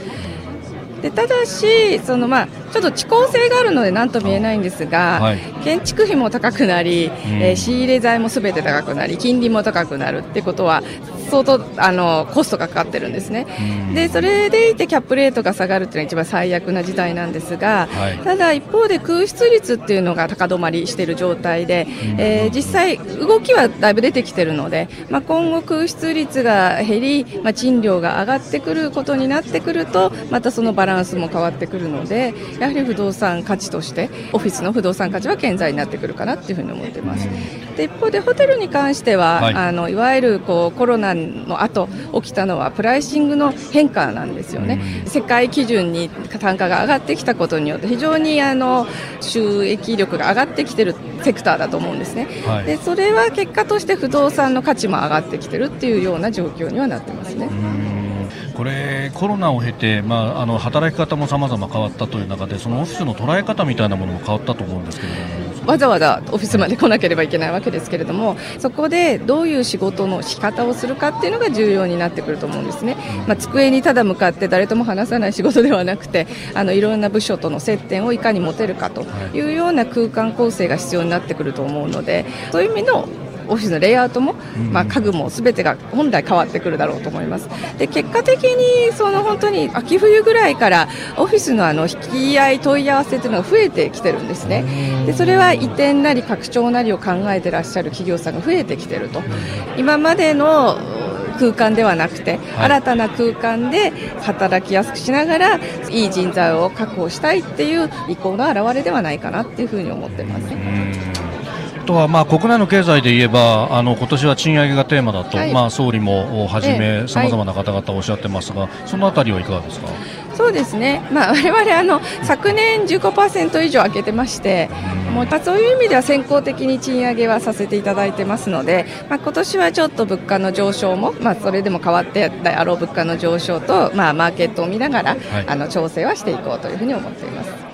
でただしその、まあ、ちょっと遅効性があるので何とも言えないんですが、はい、建築費も高くなり、うん、えー、仕入れ材もすべて高くなり金利も高くなるってことは相当あのコストがかかってるんですね、うん、でそれでいてキャップレートが下がるっていうのは一番最悪な事態なんですが、はい、ただ一方で空室率っていうのが高止まりしている状態で、うん、えー、実際動きはだいぶ出てきてるので、まあ、今後空室率が減り、まあ、賃料が上がってくることになってくるとまたそのバランスも変わってくるのでやはり不動産価値としてオフィスの不動産価値は健在になってくるかなというふうに思っています。で一方でホテルに関しては、はい、あのいわゆるこうコロナの後起きたのはプライシングの変化なんですよね、世界基準に単価が上がってきたことによって非常にあの収益力が上がってきてるセクターだと思うんですね、はい、でそれは結果として不動産の価値も上がってきてるっていうような状況にはなってますね。これコロナを経て、まあ、あの働き方もさまざま変わったという中でそのオフィスの捉え方みたいなものも変わったと思うんですけれどもわざわざオフィスまで来なければいけないわけですけれどもそこでどういう仕事の仕方をするかっていうのが重要になってくると思うんですね、まあ、机にただ向かって誰とも話さない仕事ではなくてあのいろんな部署との接点をいかに持てるかというような空間構成が必要になってくると思うのでそういう意味のオフィスのレイアウトも、まあ、家具もすべてが本来変わってくるだろうと思います。で結果的にその本当に秋冬ぐらいからオフィスのあの引き合い問い合わせというのが増えてきてるんですね。でそれは移転なり拡張なりを考えていらっしゃる企業さんが増えてきてると。今までの空間ではなくて、はい、新たな空間で働きやすくしながらいい人材を確保したいっていう意向の表れではないかなっていうふうに思ってます。とはまあ国内の経済で言えばあの今年は賃上げがテーマだと、はい、まあ総理もはじめさまざまな方々おっしゃってますが、そのあたりはいかがですか？そうですね、まあ、我々あの昨年15%以上上げてまして、もうそういう意味では先行的に賃上げはさせていただいてますので、まあ今年はちょっと物価の上昇も、まあ、それでも変わってあろう物価の上昇と、まあ、マーケットを見ながら、はい、あの調整はしていこうというふうに思っています。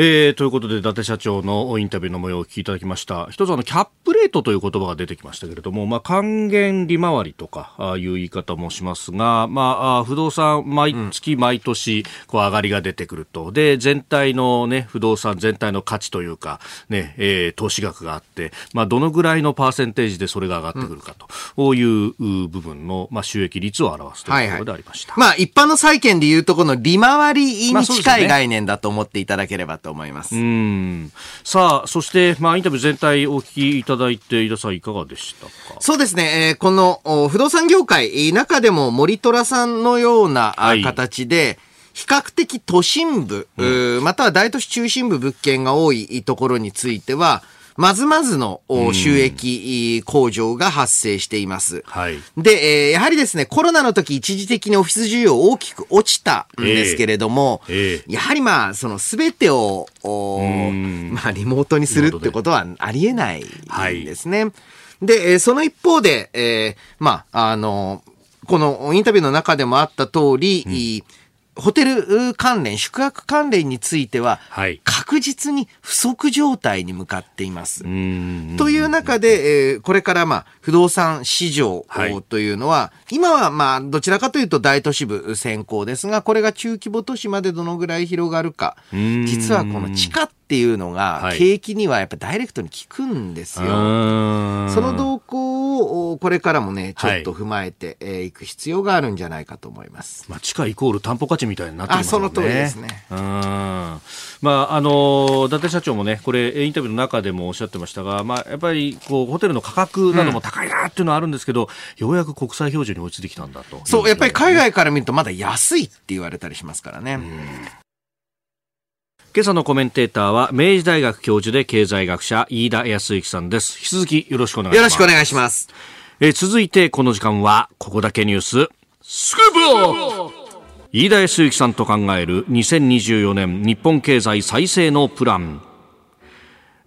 えー、ということで伊達社長のインタビューの模様をお聞きいただきました。一つあのキャップレートという言葉が出てきましたけれども、まあ、還元利回りとかあいう言い方もしますが、まあ、不動産毎月毎年こう上がりが出てくると。で全体の、ね、不動産全体の価値というか、ねえー、投資額があって、まあ、どのぐらいのパーセンテージでそれが上がってくるかと。いう部分の、まあ、収益率を表すというところでありました、はいはい、まあ、一般の債券でいうとこの利回りに近い概念だと思っていただければとと思います。うん。さあ、そして、まあ、インタビュー全体お聞きいただいて、井田さんいかがでしたか？そうですね、えー、この不動産業界、中でも森虎さんのような、はい、形で、比較的都心部、うん、または大都市中心部物件が多いところについては、まずまずの収益向上が発生しています。はい、で、えー、やはりですね、コロナの時一時的にオフィス需要大きく落ちたんですけれども、えーえ。ー、やはりまあ、そのすべてを、まあ、リモートにするってことはありえないんですね。はい、で、その一方で、えー、まあ、あの、このインタビューの中でもあった通り、うんホテル関連、宿泊関連については、確実に不足状態に向かっています。という中で、えー、これからまあ不動産市場というのは、はい、今はまあどちらかというと大都市部先行ですが、これが中規模都市までどのぐらい広がるか、実はこの地下っていうのが、景気にはやっぱダイレクトに効くんですよ。その動向をこれからもね、ちょっと踏まえていく必要があるんじゃないかと思います。まあ、地価イコール担保価値みたいになってますね。その通りですね。うん。まあ、あの、伊達社長もね、これ、インタビューの中でもおっしゃってましたが、まあ、やっぱり、こう、ホテルの価格なども高いなっていうのはあるんですけど、うん、ようやく国際標準に落ちてきたんだと、そう、やっぱり海外から見るとまだ安いって言われたりしますからね。うん今朝のコメンテーターは明治大学教授で経済学者飯田康之さんです。引き続きよろしくお願いします。よろしくお願いします。え続いてこの時間はここだけニュース。スクープ飯田康之さんと考える2024年日本経済再生のプラン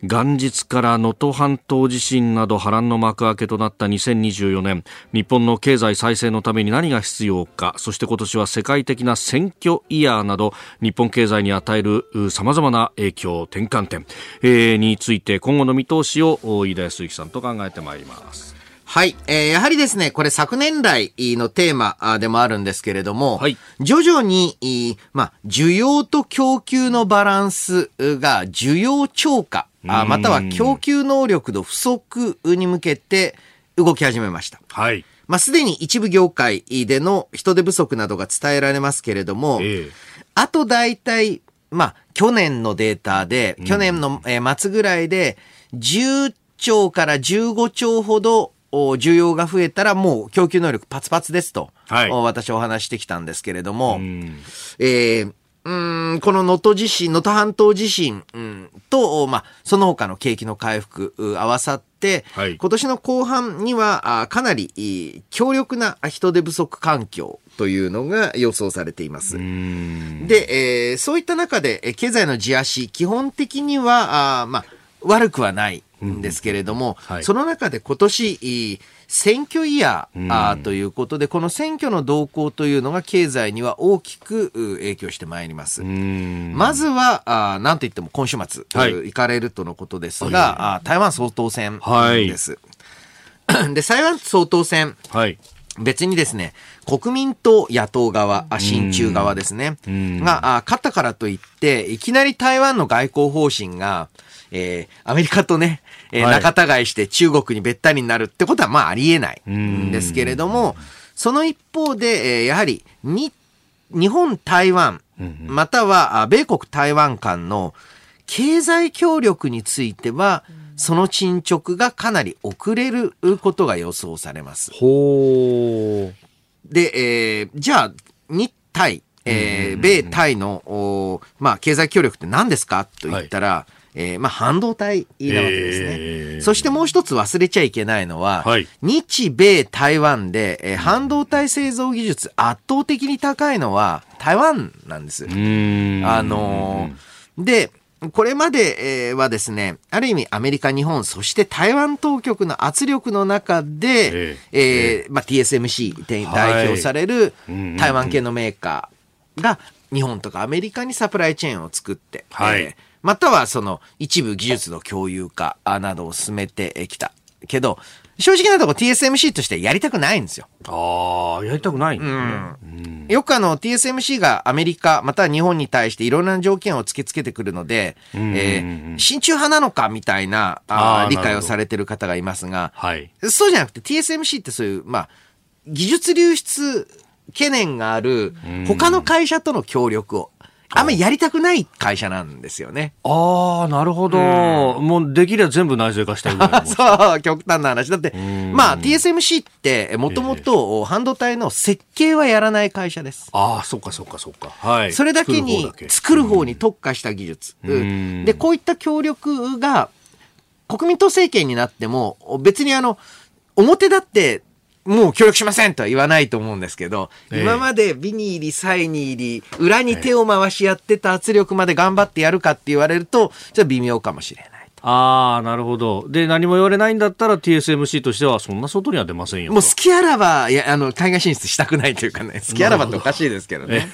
元日から能登半島地震など波乱の幕開けとなった2024年日本の経済再生のために何が必要かそして今年は世界的な選挙イヤーなど日本経済に与えるさまざまな影響転換点、えー、について今後の見通しを飯田康之さんと考えてまいります。はい。えー、やはりですね、これ昨年来のテーマでもあるんですけれども、はい、徐々に、まあ、需要と供給のバランスが需要超過あまたは供給能力の不足に向けて動き始めました。はい。まあ、すでに一部業界での人手不足などが伝えられますけれども、えー、あと大体、まあ、去年のデータで、去年の末ぐらいで、10兆から15兆ほど需要が増えたらもう供給能力パツパツですと、はい、私お話してきたんですけれども、えー、うん、この能登地震、能登半島地震、うん、と、まあ、その他の景気の回復、合わさって、はい、今年の後半には、あかなり強力な人手不足環境というのが予想されています。で、えー、そういった中で、経済の地足、基本的には、あまあ、悪くはないんですけれども、うんはい、その中で今年、選挙イヤー、うん、ということで、この選挙の動向というのが経済には大きく影響してまいります。まずは、あなんといっても今週末、はい、行かれるとのことですが、あ台湾総統選です。はい、で、台湾総統選。はい。別にですね、国民と野党側、親中側ですね、が、あ勝ったからといって、いきなり台湾の外交方針が、えー、アメリカとね、えー、仲違いして中国にべったりになるってことはまあありえないんですけれども、その一方で、えー、やはりに、日本、台湾、または米国、台湾間の経済協力については、その進捗がかなり遅れることが予想されます。ほで、えー、じゃあ、日対、えー、米対の、まあ、経済協力って何ですか？と言ったら、はいえー、まあ、半導体なわけですね、えー、そしてもう一つ忘れちゃいけないのは、はい、日米台湾で、えー、半導体製造技術圧倒的に高いのは台湾なんです。あのー、で、これまではですね、ある意味アメリカ、日本、そして台湾当局の圧力の中で、えー、えー、まあ、TSMC 代表される台湾系のメーカーが日本とかアメリカにサプライチェーンを作って、はい、えーまたはその一部技術の共有化などを進めてきた。けど、正直なところ TSMC としてやりたくないんですよ。ああ、やりたくない、ね、うん、よくあの TSMC がアメリカ、または日本に対していろんな条件を突きつけてくるので、えー、親中派なのかみたいなあ理解をされてる方がいますが、はい、そうじゃなくて TSMC ってそういう、まあ、技術流出懸念がある他の会社との協力をあんまりやりたくない会社なんですよね。ああ、なるほど。うん、もうできれば全部内製化したいぐらい そう、極端な話。だって、まあ TSMC ってもともと半導体の設計はやらない会社です。ああ、そっかそっかそっか。はい。それだけに作る方に特化した技術。で、こういった協力が国民党政権になっても別にあの、表だってもう協力しませんとは言わないと思うんですけど、えー、今まで美に入り、才に入り、裏に手を回しやってた圧力まで頑張ってやるかって言われると、ちょっと微妙かもしれないああ、なるほど。で、何も言われないんだったら TSMC としては、そんな外には出ませんよ。もう好きあらば、いや、あの、海外進出したくないというかね、好きあらばっておかしいですけどね。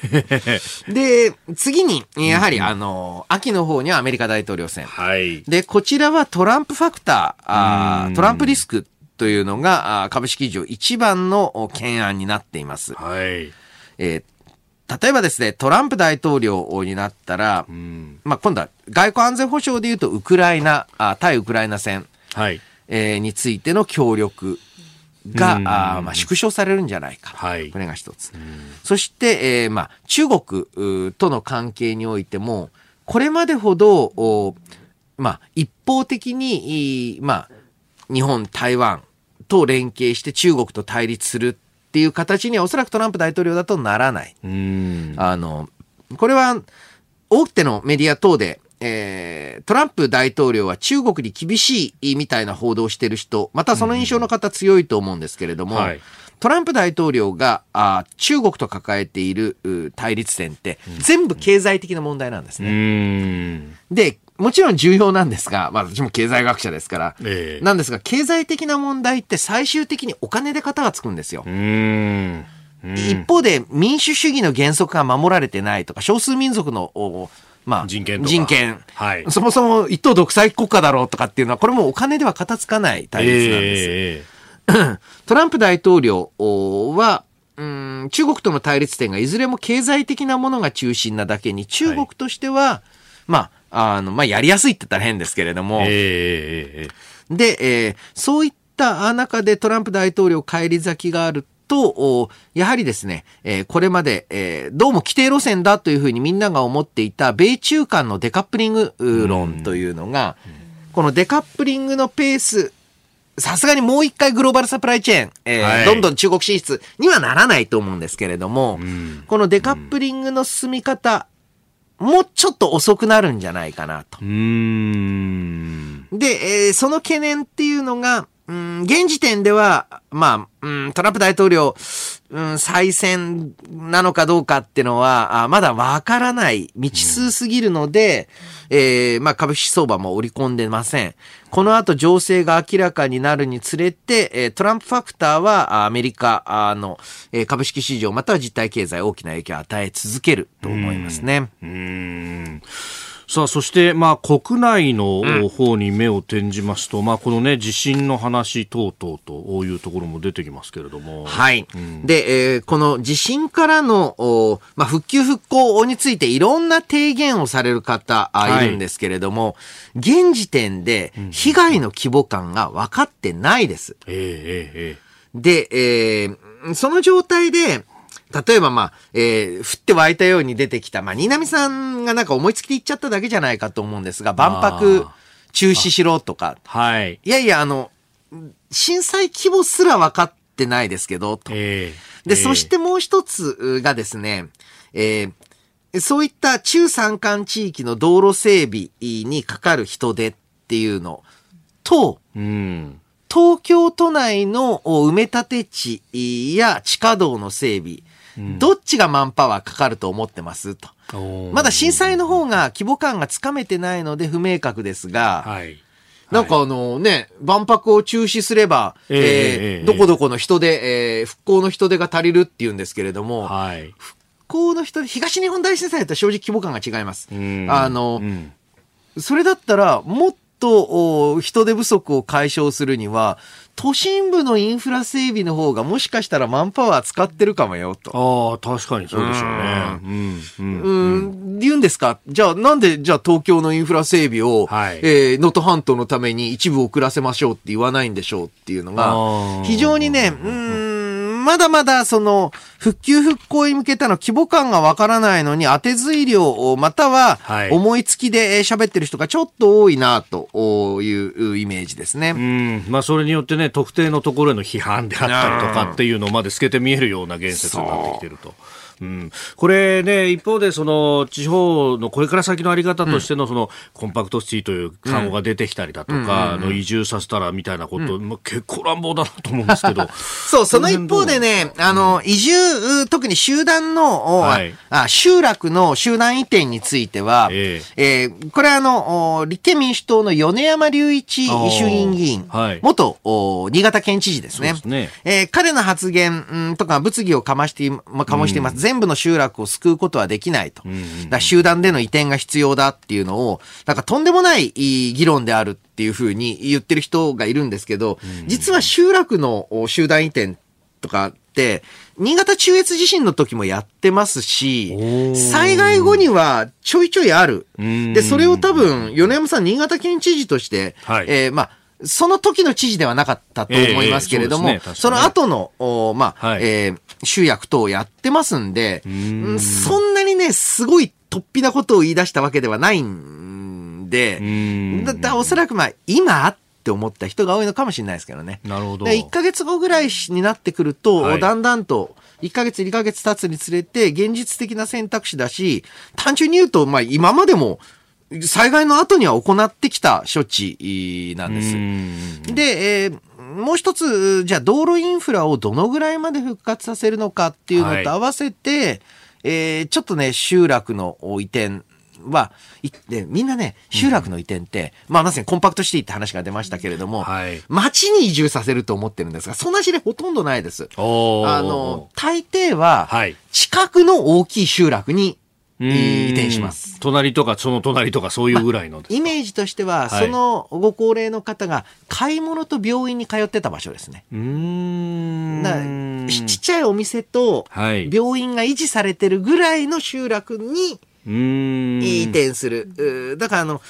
で、次に、やはり、あの、秋の方にはアメリカ大統領選。はい。で、こちらはトランプファクター、あートランプリスクというのが、株式市場一番の懸案になっています。はい。えー例えばですね、トランプ大統領になったら、うん、まあ今度は外交安全保障でいうと、ウクライナ、あ対ウクライナ戦、はい、えー、についての協力が、うん、あまあ、縮小されるんじゃないか。はい、これが一つ。うん、そして、えー、まあ、中国との関係においても、これまでほど、おまあ、一方的に、まあ、日本、台湾と連携して中国と対立するっていう形にはおそらくトランプ大統領だとならない。あの、これは大手のメディア等で、えー、トランプ大統領は中国に厳しいみたいな報道をしてる人、またその印象の方強いと思うんですけれども、はい、トランプ大統領があ中国と抱えている対立点って全部経済的な問題なんですね。で、もちろん重要なんですが、まあ私も経済学者ですから、えー、なんですが、経済的な問題って最終的にお金で型がつくんですよ。一方で民主主義の原則が守られてないとか、少数民族のまあ、人権人権、はい。そもそも一党独裁国家だろうとかっていうのは、これもお金では片付かない対立なんです。えー、トランプ大統領は、うん中国との対立点がいずれも経済的なものが中心なだけに、中国としては、はい、まあ、あの、まあ、やりやすいって言ったら変ですけれども、えー、で、えー、そういった中でトランプ大統領帰り咲きがあると、やはりですね、えー、これまで、えー、どうも規定路線だというふうにみんなが思っていた米中間のデカップリング論というのが、このデカップリングのペース、さすがにもう一回グローバルサプライチェーン、えー、はい、どんどん中国進出にはならないと思うんですけれども、このデカップリングの進み方、もうちょっと遅くなるんじゃないかなと。で、えー、その懸念っていうのが、うん、現時点では、まあ、うん、トランプ大統領、うん、再選なのかどうかっていうのは、あまだわからない未知数すぎるので、うん、えー、まあ、株式相場も織り込んでません。この後情勢が明らかになるにつれて、えトランプファクターはアメリカの、え株式市場または実体経済大きな影響を与え続けると思いますね。うんうんさあ、そして、まあ、国内の方に目を転じますと、うん、まあ、このね、地震の話等々というところも出てきますけれども。はい。うん、で、えー、この地震からの、まあ、復旧復興についていろんな提言をされる方いるんですけれども、はい、現時点で被害の規模感が分かってないです。うん、えー、えー、で、えー、その状態で、例えばまあ、えー、降って湧いたように出てきた、まあ、新浪さんがなんか思いつきで言っちゃっただけじゃないかと思うんですが、万博中止しろとか。はい。いやいや、あの、震災規模すら分かってないですけど、と。えー、で、そしてもう一つがですね、えー、そういった中山間地域の道路整備にかかる人手っていうのと、うん、東京都内の埋め立て地や地下道の整備、どっちがマンパワーかかると思ってます？と。まだ震災の方が規模感がつかめてないので不明確ですが、はい、なんかあのね、万博を中止すれば、えー、えー、どこどこの人で、えー、復興の人手が足りるって言うんですけれども、はい、復興の人手、東日本大震災だったら正直規模感が違います。あの、うん、それだったらもっと人手不足を解消するには、都心部のインフラ整備の方がもしかしたらマンパワー使ってるかもよと。ああ、確かにそうでしょうね。うん。うん。うん、言うんですか？じゃあなんでじゃあ東京のインフラ整備を、はい、えー、能登半島のために一部遅らせましょうって言わないんでしょうっていうのが、非常にね、うん、まだまだその、復旧復興に向けたの規模感がわからないのに、当てずい量、または、思いつきで喋ってる人がちょっと多いな、というイメージですね。うん。まあ、それによってね、特定のところへの批判であったりとかっていうのまで透けて見えるような言説になってきてると。うん、これね、一方でその地方のこれから先のあり方としてのその、コンパクトシティという単語が出てきたりだとか、の移住させたらみたいなこと、まあ、結構乱暴だなと思うんですけど。そう、その一方でね、あの、移住、特に集団の、はい、あ集落の集団移転については、えー、えー、これあの、立憲民主党の米山隆一衆議院議員、はい、元新潟県知事ですね。すね。えー、彼の発言とか物議をかまして、まあ、かもしています、うん。全部の集落を救うことはできないと。うん、だ集団での移転が必要だっていうのを、なんかとんでもない議論であるっていうふうに言ってる人がいるんですけど、うん、実は集落の集団移転とかって、新潟中越地震の時もやってますし、災害後にはちょいちょいある。で、それを多分、米山さん、新潟県知事として、はい、えー、まあ、その時の知事ではなかったと思いますけれども、えーそね、その後の、おまあ、はい、えー、集約等をやってますんでん、そんなにね、すごい突飛なことを言い出したわけではないんで、ん。だだおそらくまあ、今あって思った人が多いのかもしれないですけどね。なるほど。1ヶ月後ぐらいになってくると、はい、だんだんと、1ヶ月、2ヶ月経つにつれて、現実的な選択肢だし、単純に言うと、まあ今までも、災害の後には行ってきた処置なんです。で、えーもう一つ、じゃあ道路インフラをどのぐらいまで復活させるのかっていうのと合わせて、はい、えー、ちょっとね、集落の移転は、いでみんなね、集落の移転って、うん、まあまさにコンパクトシティって話が出ましたけれども、はい、町に移住させると思ってるんですが、そんな事例ほとんどないです。あの、大抵は、近くの大きい集落に移転します。隣とかその隣とかそういうぐらいの、まイメージとしては、はい、そのご高齢の方が買い物と病院に通ってた場所ですね。うんちっちゃいお店と病院が維持されてるぐらいの集落に移転する。だからあの、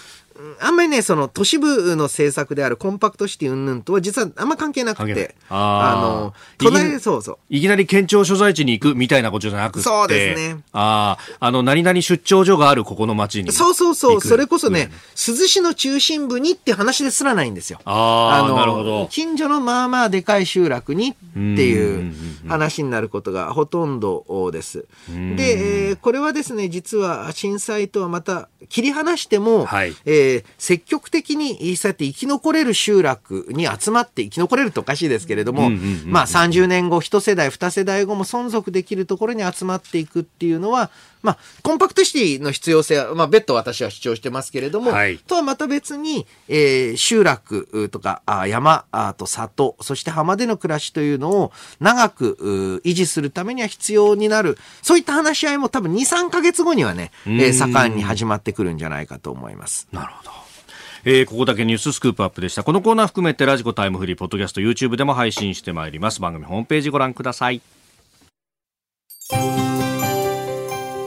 あんまりね、その都市部の政策であるコンパクトシティ云々とは実はあんま関係なくて、あの、隣そうそう。いきなり県庁所在地に行くみたいなことじゃなくて、そうですね。ああ、あの、何々出張所があるここの町に。そうそうそう、それこそね、珠洲市の中心部にって話ですらないんですよ。ああ、なるほど。近所のまあまあでかい集落にっていう話になることがほとんどです。で、えー、これはですね、実は震災とはまた切り離しても、はい、えーー、積極的にそうやって生き残れる集落に集まって生き残れるとおかしいですけれども、まあ30年後、一世代、二世代後も存続できるところに集まっていくっていうのは、まあ、コンパクトシティの必要性は、まあ、別途私は主張してますけれども、はい、とはまた別に、えー、集落とか、あ山あと里、そして浜での暮らしというのを長く維持するためには必要になる、そういった話し合いも多分2、3ヶ月後にはね、えー、盛んに始まってくるんじゃないかと思います。なるほど。えー、ここだけニューススクープアップでした。このコーナー含めてラジコタイムフリー、ポッドキャスト、YouTube でも配信してまいります。番組ホームページご覧ください。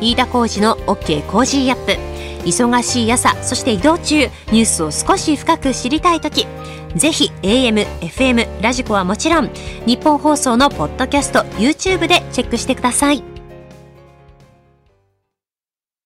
飯田浩二の OK コージーアップ忙しい朝そして移動中ニュースを少し深く知りたい時ぜひ AM、FM、ラジコはもちろんニッポン放送のポッドキャスト YouTube でチェックしてください。